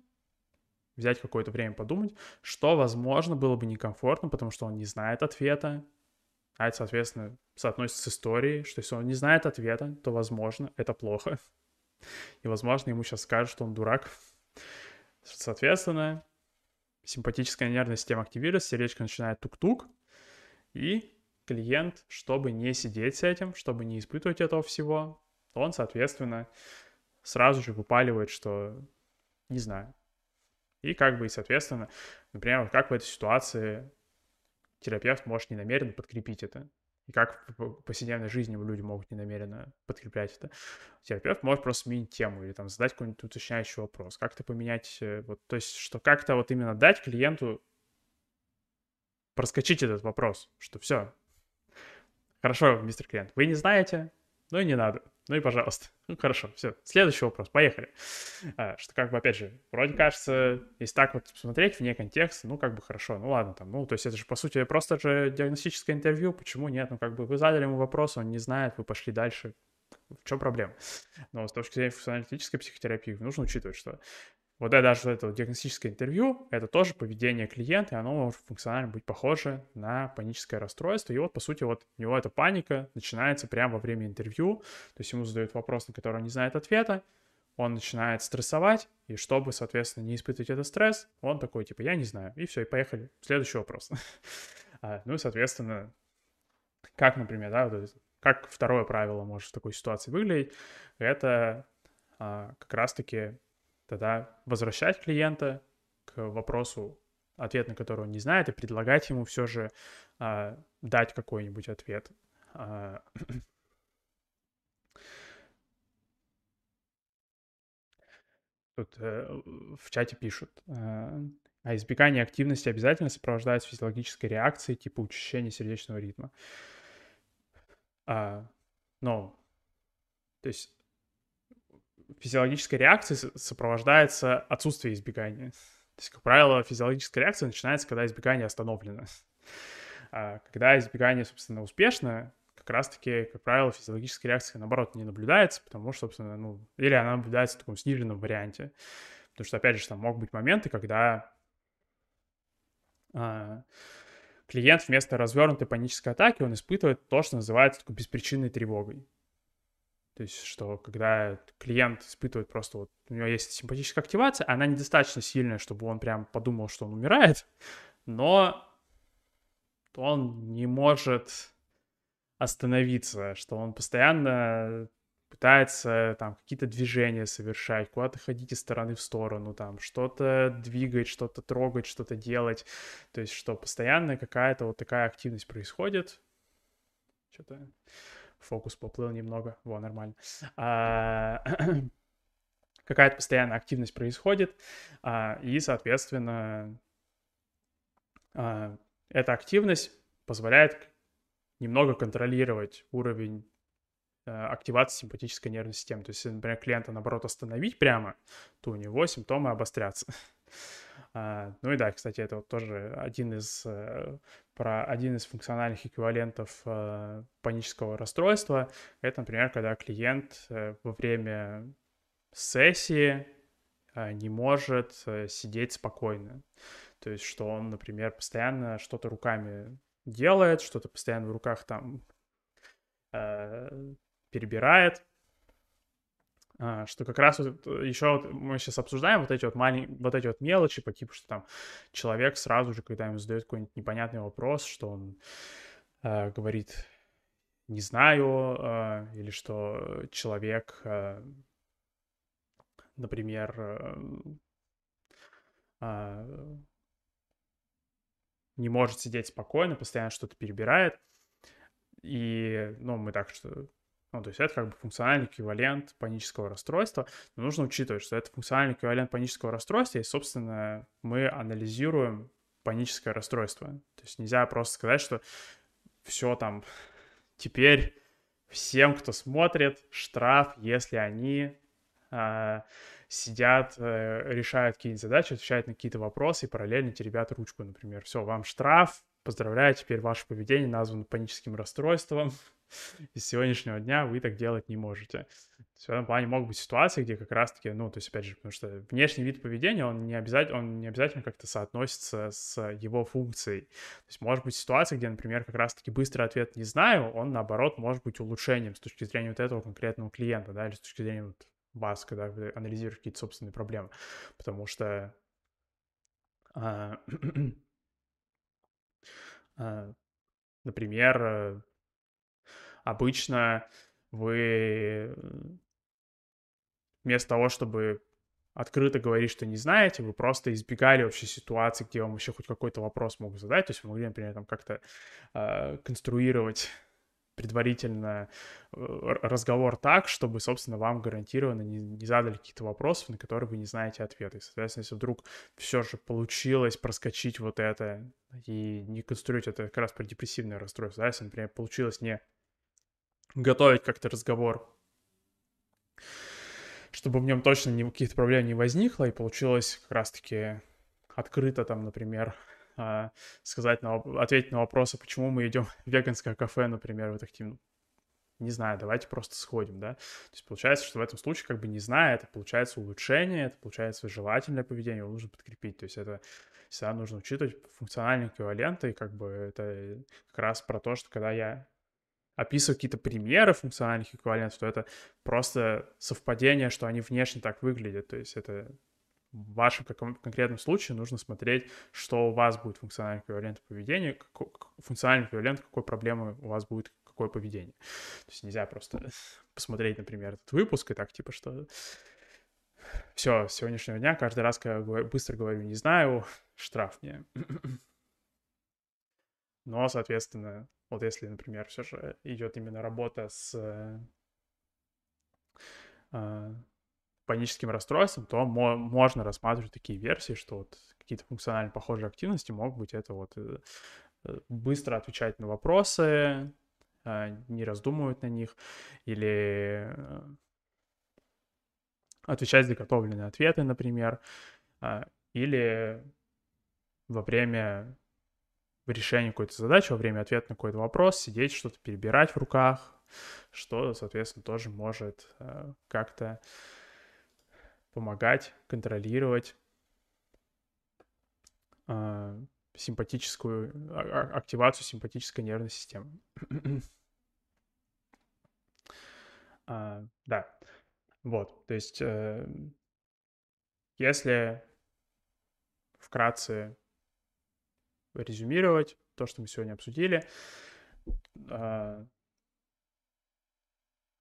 взять какое-то время подумать, что, возможно, было бы некомфортно, потому что он не знает ответа, а это, соответственно, соотносится с историей, что если он не знает ответа, то, возможно, это плохо. И, возможно, ему сейчас скажут, что он дурак. Соответственно, симпатическая нервная система активируется, сердечко начинает тук-тук, и клиент, чтобы не сидеть с этим, чтобы не испытывать этого всего, он, соответственно, сразу же выпаливает, что не знаю, и как бы, и, соответственно, например, как в этой ситуации терапевт может ненамеренно подкрепить это. И как в повседневной жизни люди могут ненамеренно подкреплять это. Терапевт может просто сменить тему или там задать какой-нибудь уточняющий вопрос. Как-то поменять, э, вот, то есть, что как-то вот именно дать клиенту проскочить этот вопрос, что все, хорошо, мистер клиент, вы не знаете, ну и не надо. Ну и пожалуйста. Ну хорошо, все. Следующий вопрос, поехали. А, что как бы, опять же, вроде кажется, если так вот посмотреть вне контекста, ну как бы хорошо, ну ладно там, ну то есть это же по сути просто же диагностическое интервью, почему нет? Ну как бы вы задали ему вопрос, он не знает, вы пошли дальше. В чем проблема? Но с точки зрения функционалистической психотерапии нужно учитывать, что вот это даже это диагностическое интервью, это тоже поведение клиента, и оно может функционально быть похоже на паническое расстройство. И вот, по сути, вот у него эта паника начинается прямо во время интервью, то есть ему задают вопрос, на который он не знает ответа, он начинает стрессовать, и чтобы, соответственно, не испытывать этот стресс, он такой, типа, я не знаю, и все, и поехали. Следующий вопрос. А, ну и, соответственно, как, например, да, как второе правило может в такой ситуации выглядеть, это а, как раз-таки тогда возвращать клиента к вопросу, ответ на который он не знает, и предлагать ему все же а, дать какой-нибудь ответ. А, Тут э, в чате пишут, э, а избегание активности обязательно сопровождается физиологической реакцией типа учащения сердечного ритма. А, ну, то есть физиологическая реакция сопровождается отсутствием избегания. То есть, как правило, физиологическая реакция начинается, когда избегание остановлено. А когда избегание, собственно, успешно, как раз-таки, как правило, физиологическая реакция, наоборот, не наблюдается, потому что, собственно, ну, или она наблюдается в таком сниженном варианте. Потому что, опять же, там могут быть моменты, когда а, клиент вместо развернутой панической атаки, он испытывает то, что называется такой беспричинной тревогой. То есть, что когда клиент испытывает просто вот, у него есть симпатическая активация, она недостаточно сильная, чтобы он прям подумал, что он умирает, но он не может остановиться, что он постоянно пытается там какие-то движения совершать, куда-то ходить из стороны в сторону, там что-то двигать, что-то трогать, что-то делать. То есть, что постоянно какая-то вот такая активность происходит. Что-то фокус поплыл немного. Во, нормально. А... какая-то постоянная активность происходит, а, и, соответственно, а, эта активность позволяет немного контролировать уровень Э, активации симпатической нервной системы. То есть, например, клиента, наоборот, остановить прямо, то у него симптомы обострятся. А, ну и да, кстати, это вот тоже один из, э, про один из функциональных эквивалентов э, панического расстройства. Это, например, когда клиент во время сессии не может сидеть спокойно. То есть, что он, например, постоянно что-то руками делает, что-то постоянно в руках там перебирает, что как раз вот э, еще вот мы сейчас обсуждаем вот эти вот маленькие, вот эти вот мелочи по типу, что там человек сразу же, когда ему задают какой-нибудь непонятный вопрос, что он э, говорит не знаю, э, или что человек, э, например, э, э, не может сидеть спокойно, постоянно что-то перебирает. И, ну, мы так что ну, то есть это как бы функциональный эквивалент панического расстройства. Но нужно учитывать, что это функциональный эквивалент панического расстройства, и, собственно, мы анализируем паническое расстройство. То есть нельзя просто сказать, что все там теперь всем, кто смотрит, штраф, если они э, сидят, э, решают какие-нибудь задачи, отвечают на какие-то вопросы и параллельно теребят ручку, например. Все, вам штраф, поздравляю, теперь ваше поведение названо паническим расстройством, из сегодняшнего дня вы так делать не можете. В этом плане могут быть ситуации, где как раз-таки, ну, то есть, опять же, потому что внешний вид поведения, он не обязательно, он не обязательно как-то соотносится с его функцией. То есть, может быть ситуация, где, например, как раз-таки быстрый ответ «не знаю», он, наоборот, может быть улучшением с точки зрения вот этого конкретного клиента, да, или с точки зрения вот вас, когда вы анализируете какие-то собственные проблемы. Потому что а, а, например, обычно вы вместо того, чтобы открыто говорить, что не знаете, вы просто избегали вообще ситуации, где вам еще хоть какой-то вопрос могут задать. То есть вы могли, например, там как-то э, конструировать предварительно э, разговор так, чтобы, собственно, вам гарантированно не, не задали каких-то вопросов, на которые вы не знаете ответы. И, соответственно, если вдруг все же получилось проскочить вот это и не конструировать это как раз про депрессивное расстройство, да, если, например, получилось не готовить как-то разговор, чтобы в нем точно никаких проблем не возникло, и получилось как раз-таки открыто там, например, а, сказать на, ответить на вопросы, почему мы идем в веганское кафе, например, вы такие, ну, не знаю, давайте просто сходим, да. То есть получается, что в этом случае как бы не зная, это получается улучшение, это получается желательное поведение, его нужно подкрепить. То есть это всегда нужно учитывать функциональные эквиваленты, и как бы это как раз про то, что когда я описываю какие-то примеры функциональных эквивалентов, то это просто совпадение, что они внешне так выглядят. То есть это в вашем конкретном случае нужно смотреть, что у вас будет функциональный эквивалент поведения, функциональный эквивалент, какой проблемы у вас будет, какое поведение. То есть нельзя просто посмотреть, например, этот выпуск и так, типа, что все, с сегодняшнего дня каждый раз, когда я быстро говорю «не знаю», штраф мне. Но, соответственно, вот если, например, все же идет именно работа с э, паническим расстройством, то мо- можно рассматривать такие версии, что вот какие-то функционально похожие активности могут быть это вот э, э быстро отвечать на вопросы, э, не раздумывать на них, или э, отвечать заготовленные ответы, например, э, или во время в решении какой-то задачи, во время ответа на какой-то вопрос, сидеть, что-то перебирать в руках, что, соответственно, тоже может э, как-то помогать, контролировать э, симпатическую, а, а, активацию симпатической нервной системы. uh, да, вот, то есть, э, если вкратце резюмировать то, что мы сегодня обсудили. А,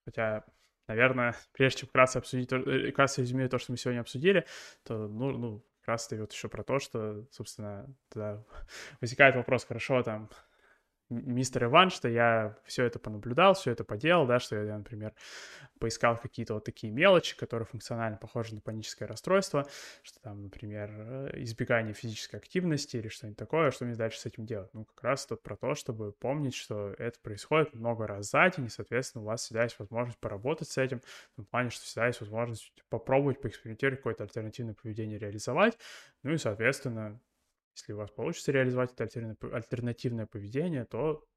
хотя наверное, прежде чем вкратце обсудить, э, вкратце резюмировать то, что мы сегодня обсудили, то, ну, ну как раз-таки вот еще про то, что, собственно, тогда возникает вопрос, хорошо, там, мистер Иван, что я все это понаблюдал, все это поделал, да, что я, например, поискал какие-то вот такие мелочи, которые функционально похожи на паническое расстройство, что там, например, э, избегание физической активности или что-нибудь такое, что мне дальше с этим делать? Ну, как раз тут про то, чтобы помнить, что это происходит много раз за день, и, соответственно, у вас всегда есть возможность поработать с этим, в том плане, что всегда есть возможность попробовать, поэкспериментировать, какое-то альтернативное поведение реализовать, ну и, соответственно, если у вас получится реализовать это альтернативное поведение, то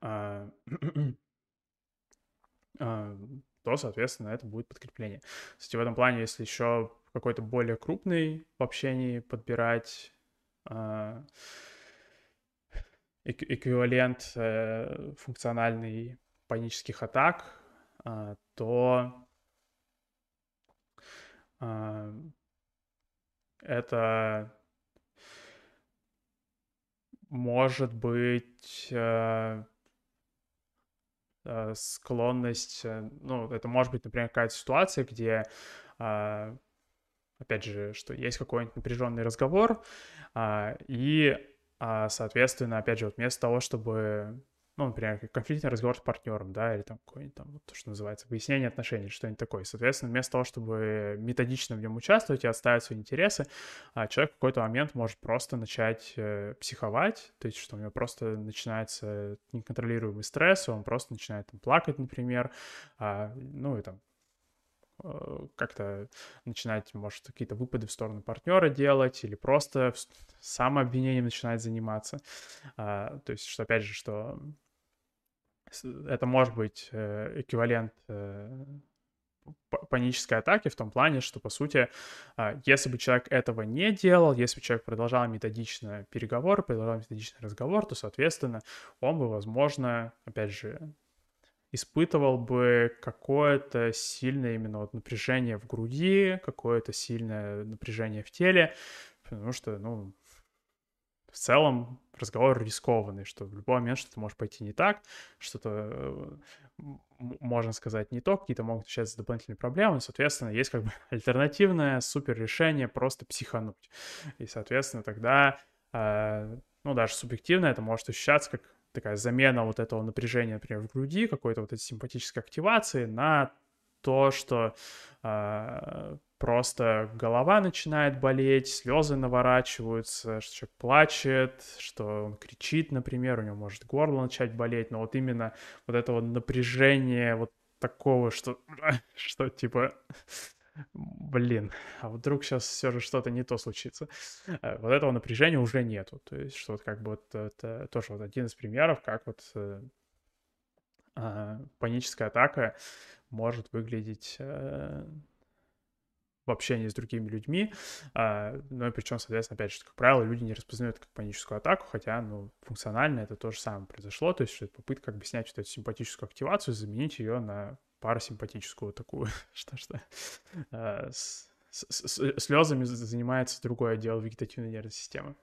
а, а, то, соответственно, это будет подкрепление. Кстати, в этом плане, если еще какой-то более крупный в общении подбирать а, эквивалент э, функциональный панических атак, то это может быть э, э, склонность, э, ну, это может быть, например, какая-то ситуация, где, э, опять же, что есть какой-нибудь напряженный разговор, э, и, э, соответственно, опять же, вот вместо того, чтобы ну, например, конфликтный разговор с партнером, да, или там какой-нибудь там, вот то, что называется, выяснение отношений, что-нибудь такое. Соответственно, вместо того, чтобы методично в нем участвовать и отставить свои интересы, а, человек в какой-то момент может просто начать э, психовать, то есть, что у него просто начинается неконтролируемый стресс, он просто начинает там, плакать, например, а, ну, и там э, как-то начинать, может, какие-то выпады в сторону партнера делать или просто самообвинением начинает заниматься. А, то есть, что, опять же, что это может быть э, эквивалент э, панической атаки в том плане, что, по сути, а, если бы человек этого не делал, если бы человек продолжал методично переговоры, продолжал методичный разговор, то, соответственно, он бы, возможно, опять же, испытывал бы какое-то сильное именно вот напряжение в груди, какое-то сильное напряжение в теле, потому что, ну, в целом разговор рискованный, что в любой момент что-то может пойти не так, что-то э, можно сказать не то, какие-то могут начаться дополнительные проблемы, соответственно, есть как бы альтернативное супер решение просто психануть. И, соответственно, тогда, э, ну, даже субъективно это может ощущаться как такая замена вот этого напряжения, например, в груди, какой-то вот этой симпатической активации на то, что э, просто голова начинает болеть, слезы наворачиваются, что человек плачет, что он кричит, например, у него может горло начать болеть, но вот именно вот это вот напряжение вот такого, что, что типа, блин, а вдруг сейчас все же что-то не то случится. Э, вот этого напряжения уже нету. То есть, что вот как бы вот это тоже вот один из примеров, как вот э, а, паническая атака может выглядеть э, в общении с другими людьми. А, ну и причем, соответственно, опять же, как правило, люди не распознают как паническую атаку, хотя, ну, функционально это то же самое произошло, то есть что это попытка объяснять вот эту симпатическую активацию, заменить ее на парасимпатическую такую, что что а, слезами занимается другой отдел вегетативной нервной системы.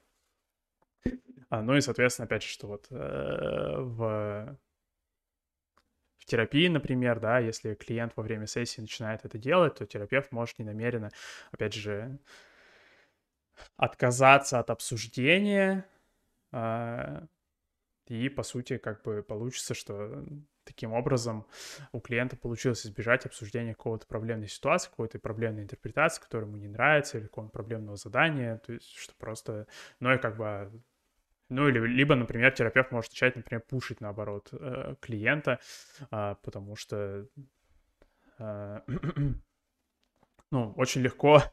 А, ну и, соответственно, опять же, что вот э, в в терапии, например, да, если клиент во время сессии начинает это делать, то терапевт может ненамеренно, опять же, отказаться от обсуждения, э, и, по сути, как бы получится, что таким образом у клиента получилось избежать обсуждения какого-то проблемной ситуации, какой-то проблемной интерпретации, которая ему не нравится, или какого-то проблемного задания, то есть что просто, ну и как бы ну, или, либо, например, терапевт может начать, например, пушить, наоборот, э, клиента, а, потому что, э, ну, очень легко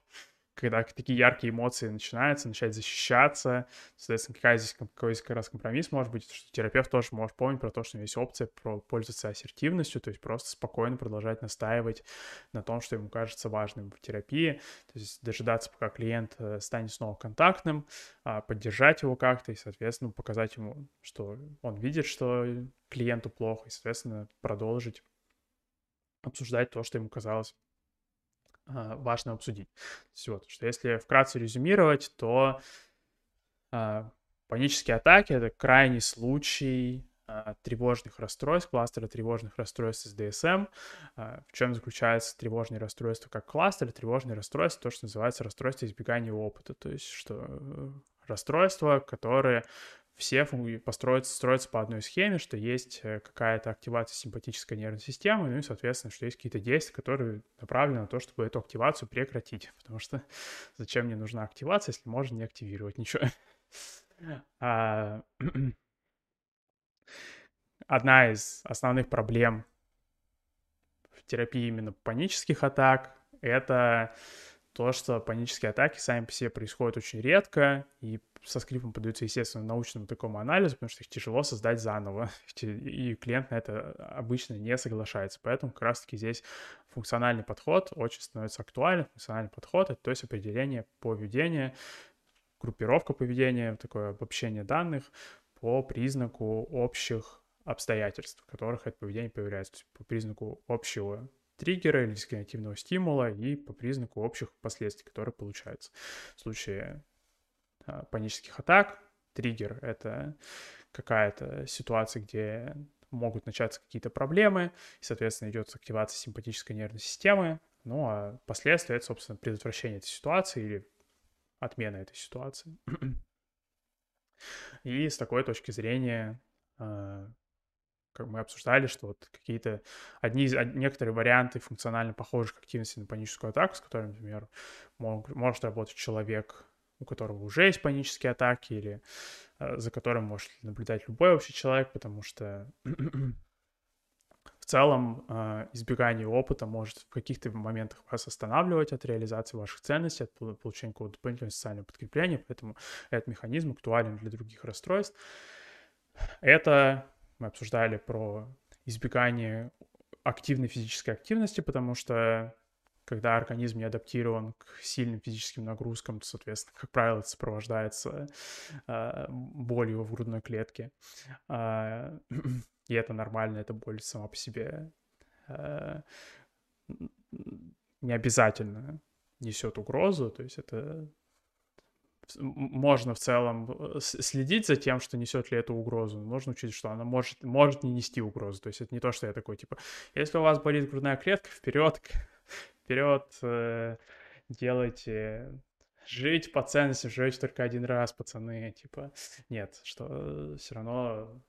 когда такие яркие эмоции начинаются, начать защищаться, соответственно, какая здесь, какой здесь как раз компромисс может быть, что терапевт тоже может помнить про то, что есть опция про пользоваться ассертивностью, то есть просто спокойно продолжать настаивать на том, что ему кажется важным в терапии, то есть дожидаться, пока клиент э, станет снова контактным, а, поддержать его как-то и, соответственно, показать ему, что он видит, что клиенту плохо, и, соответственно, продолжить обсуждать то, что ему казалось важно обсудить. Все, что если вкратце резюмировать, то а, панические атаки — это крайний случай а, тревожных расстройств, кластера тревожных расстройств с. А, в чем заключается тревожные расстройства как кластер? Тревожные расстройства, то, что называется расстройство избегания опыта. То есть, что э, расстройства, которые все построятся, строятся по одной схеме, что есть э, какая-то активация симпатической нервной системы, ну и, соответственно, что есть какие-то действия, которые направлены на то, чтобы эту активацию прекратить. Потому что зачем мне нужна активация, если можно не активировать ничего? А... Одна из основных проблем в терапии именно панических атак — это то, что панические атаки сами по себе происходят очень редко и со скрипом подаются, естественно, научному такому анализу, потому что их тяжело создать заново, и клиент на это обычно не соглашается. Поэтому как раз-таки здесь функциональный подход очень становится актуален. Функциональный подход — это то есть определение поведения, группировка поведения, такое обобщение данных по признаку общих обстоятельств, в которых это поведение появляется, по признаку общего триггера или дискриминативного стимула и по признаку общих последствий, которые получаются. В случае а, панических атак триггер — это какая-то ситуация, где могут начаться какие-то проблемы, и, соответственно, идет активация симпатической нервной системы, ну а последствия — это, собственно, предотвращение этой ситуации или отмена этой ситуации. И с такой точки зрения а, как мы обсуждали, что вот какие-то одни из некоторые варианты функционально похожих активности на паническую атаку, с которыми, например, мог, может работать человек, у которого уже есть панические атаки, или э, за которым может наблюдать любой вообще человек, потому что в целом э, избегание опыта может в каких-то моментах вас останавливать от реализации ваших ценностей, от получения какого-то дополнительного социального подкрепления, поэтому этот механизм актуален для других расстройств. Это мы обсуждали про избегание активной физической активности, потому что когда организм не адаптирован к сильным физическим нагрузкам, то, соответственно, как правило, это сопровождается э, болью в грудной клетке. Э, и это нормально, эта боль сама по себе э, не обязательно несет угрозу, то есть это можно в целом э, следить за тем, что несет ли эту угрозу. Можно учить, что она может, может не нести угрозу. То есть это не то, что я такой, типа, если у вас болит грудная клетка, вперед, вперед, э, делайте, жить по ценности, живете только один раз, пацаны, типа, нет, что все равно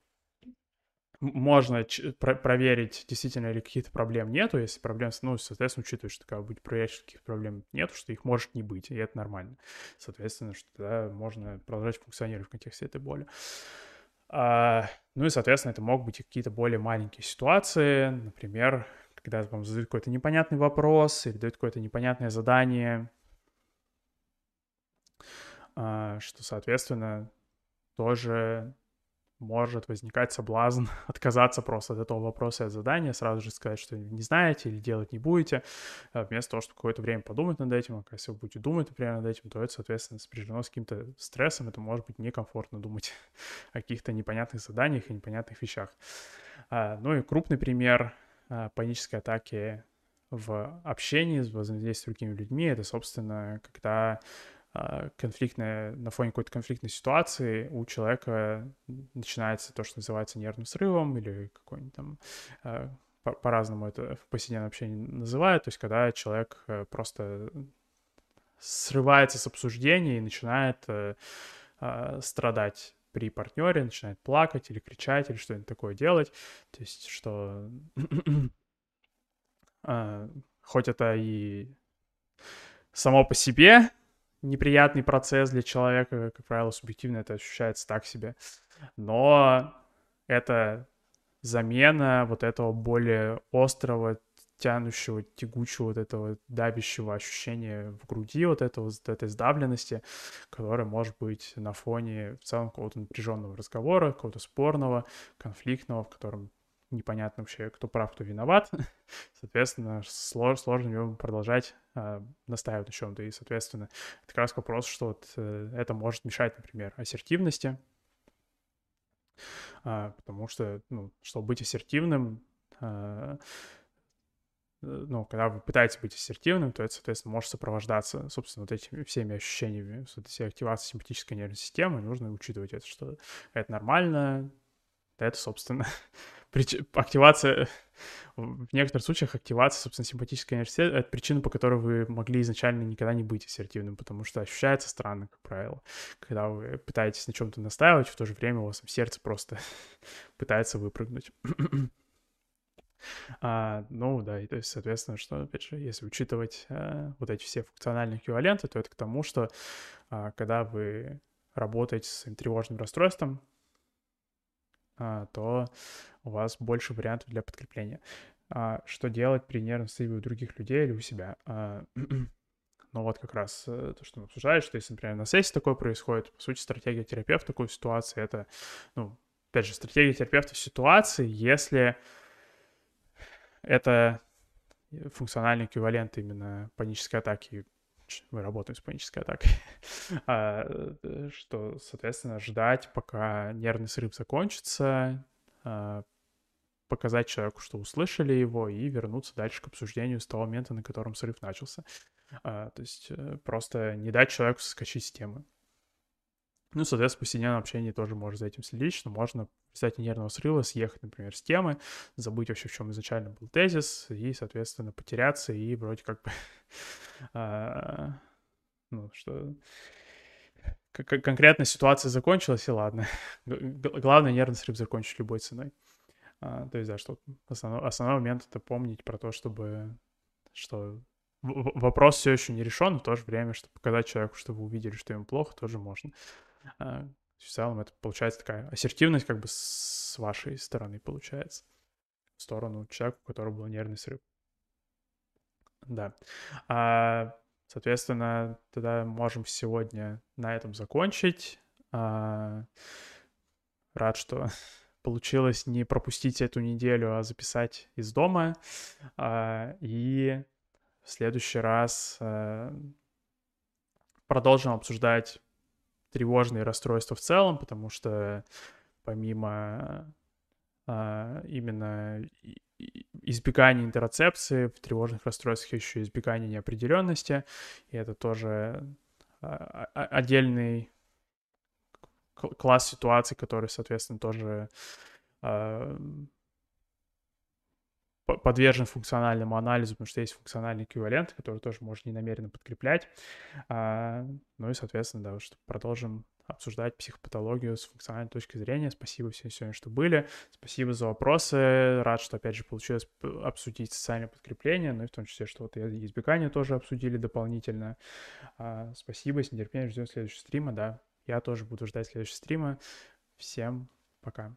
можно про проверить, действительно ли каких-то проблем нету. Если проблем, ну, соответственно, учитывая, что будет проверять, что каких проблем нету, что их может не быть, и это нормально. Соответственно, что тогда можно продолжать функционировать в контексте этой боли. А, ну и, соответственно, это могут быть какие-то более маленькие ситуации, например, когда вам задают какой-то непонятный вопрос или дают какое-то непонятное задание, а, что, соответственно, тоже может возникать соблазн отказаться просто от этого вопроса и от задания, сразу же сказать, что не знаете или делать не будете, а вместо того, чтобы какое-то время подумать над этим, а если вы будете думать, например, над этим, то это, соответственно, сопряжено с каким-то стрессом, это может быть некомфортно думать о каких-то непонятных заданиях и непонятных вещах. А, ну и крупный пример а, панической атаки в общении, в взаимодействии с другими людьми, это, собственно, когда конфликтная, на фоне какой-то конфликтной ситуации у человека начинается то, что называется нервным срывом или какой-нибудь там а, по-разному это в повседневном общении называют, то есть когда человек э, просто срывается с обсуждения и начинает э, э, страдать при партнере, начинает плакать или кричать или что-нибудь такое делать, то есть что хоть это и само по себе неприятный процесс для человека, как правило, субъективно это ощущается так себе. Но это замена вот этого более острого, тянущего, тягучего, вот этого давящего ощущения в груди, вот этого, вот этой сдавленности, которая может быть на фоне в целом какого-то напряженного разговора, какого-то спорного, конфликтного, в котором непонятно вообще, кто прав, кто виноват. Соответственно, слож, сложно ему продолжать э, настаивать на чем-то. И, соответственно, это как раз вопрос, что вот, э, это может мешать, например, ассертивности. Э, потому что, ну, чтобы быть ассертивным, э, ну, когда вы пытаетесь быть ассертивным, то это, соответственно, может сопровождаться, собственно, вот этими всеми ощущениями, вот эти активации симпатической нервной системы, нужно учитывать это, что это нормально, Это, собственно, активация, в некоторых случаях активация, собственно, симпатической системы — это причина, по которой вы могли изначально никогда не быть ассертивным, потому что ощущается странно, как правило, когда вы пытаетесь на чем-то настаивать, в то же время у вас сердце просто пытается выпрыгнуть. А, ну да, и то есть, соответственно, что, опять же, если учитывать а, вот эти все функциональные эквиваленты, то это к тому, что а, когда вы работаете с тревожным расстройством, то у вас больше вариантов для подкрепления. А, что делать при нервном срыве у других людей или у себя? А, ну вот как раз э, то, что мы обсуждали, что если, например, на сессии такое происходит, по сути, стратегия терапевта в такой ситуации, это, ну, опять же, стратегия терапевта в ситуации, если это функциональный эквивалент именно панической атаки. Мы работаем с панической атакой. а, э, что, соответственно, ждать, пока нервный срыв закончится, а, показать человеку, что услышали его, и вернуться дальше к обсуждению с того момента, на котором срыв начался. А, то есть э, просто не дать человеку соскочить с темы. Ну, соответственно, в повседневном общении тоже можно за этим следить, что можно в результате нервного срыва съехать, например, с темы, забыть вообще, в чем изначально был тезис, и, соответственно, потеряться, и вроде как бы, а, ну, что конкретная ситуация закончилась, и ладно. Главное, нервный срыв закончить любой ценой. А, то есть, да, что основной, момент — это помнить про то, чтобы, что вопрос все еще не решен, но в то же время, чтобы показать человеку, что вы увидели, что ему плохо, тоже можно. А, в целом это получается такая ассертивность как бы с вашей стороны получается в сторону человека, у которого был нервный срыв. Да. А, соответственно, тогда можем сегодня на этом закончить. А, рад, что получилось не пропустить эту неделю, а записать из дома. А, и в следующий раз а, продолжим обсуждать тревожные расстройства в целом, потому что помимо а, именно избегания интерцепции в тревожных расстройствах еще избегание неопределенности, и это тоже а, а, отдельный класс ситуаций, который, соответственно, тоже а, подвержен функциональному анализу, потому что есть функциональный эквивалент, который тоже можно ненамеренно подкреплять. А, ну и, соответственно, да, что продолжим обсуждать психопатологию с функциональной точки зрения. Спасибо всем сегодня, что были. Спасибо за вопросы. Рад, что, опять же, получилось обсудить социальное подкрепление, ну и в том числе, что вот избегание тоже обсудили дополнительно. А, спасибо, с нетерпением ждем следующего стрима, да. Я тоже буду ждать следующего стрима. Всем пока.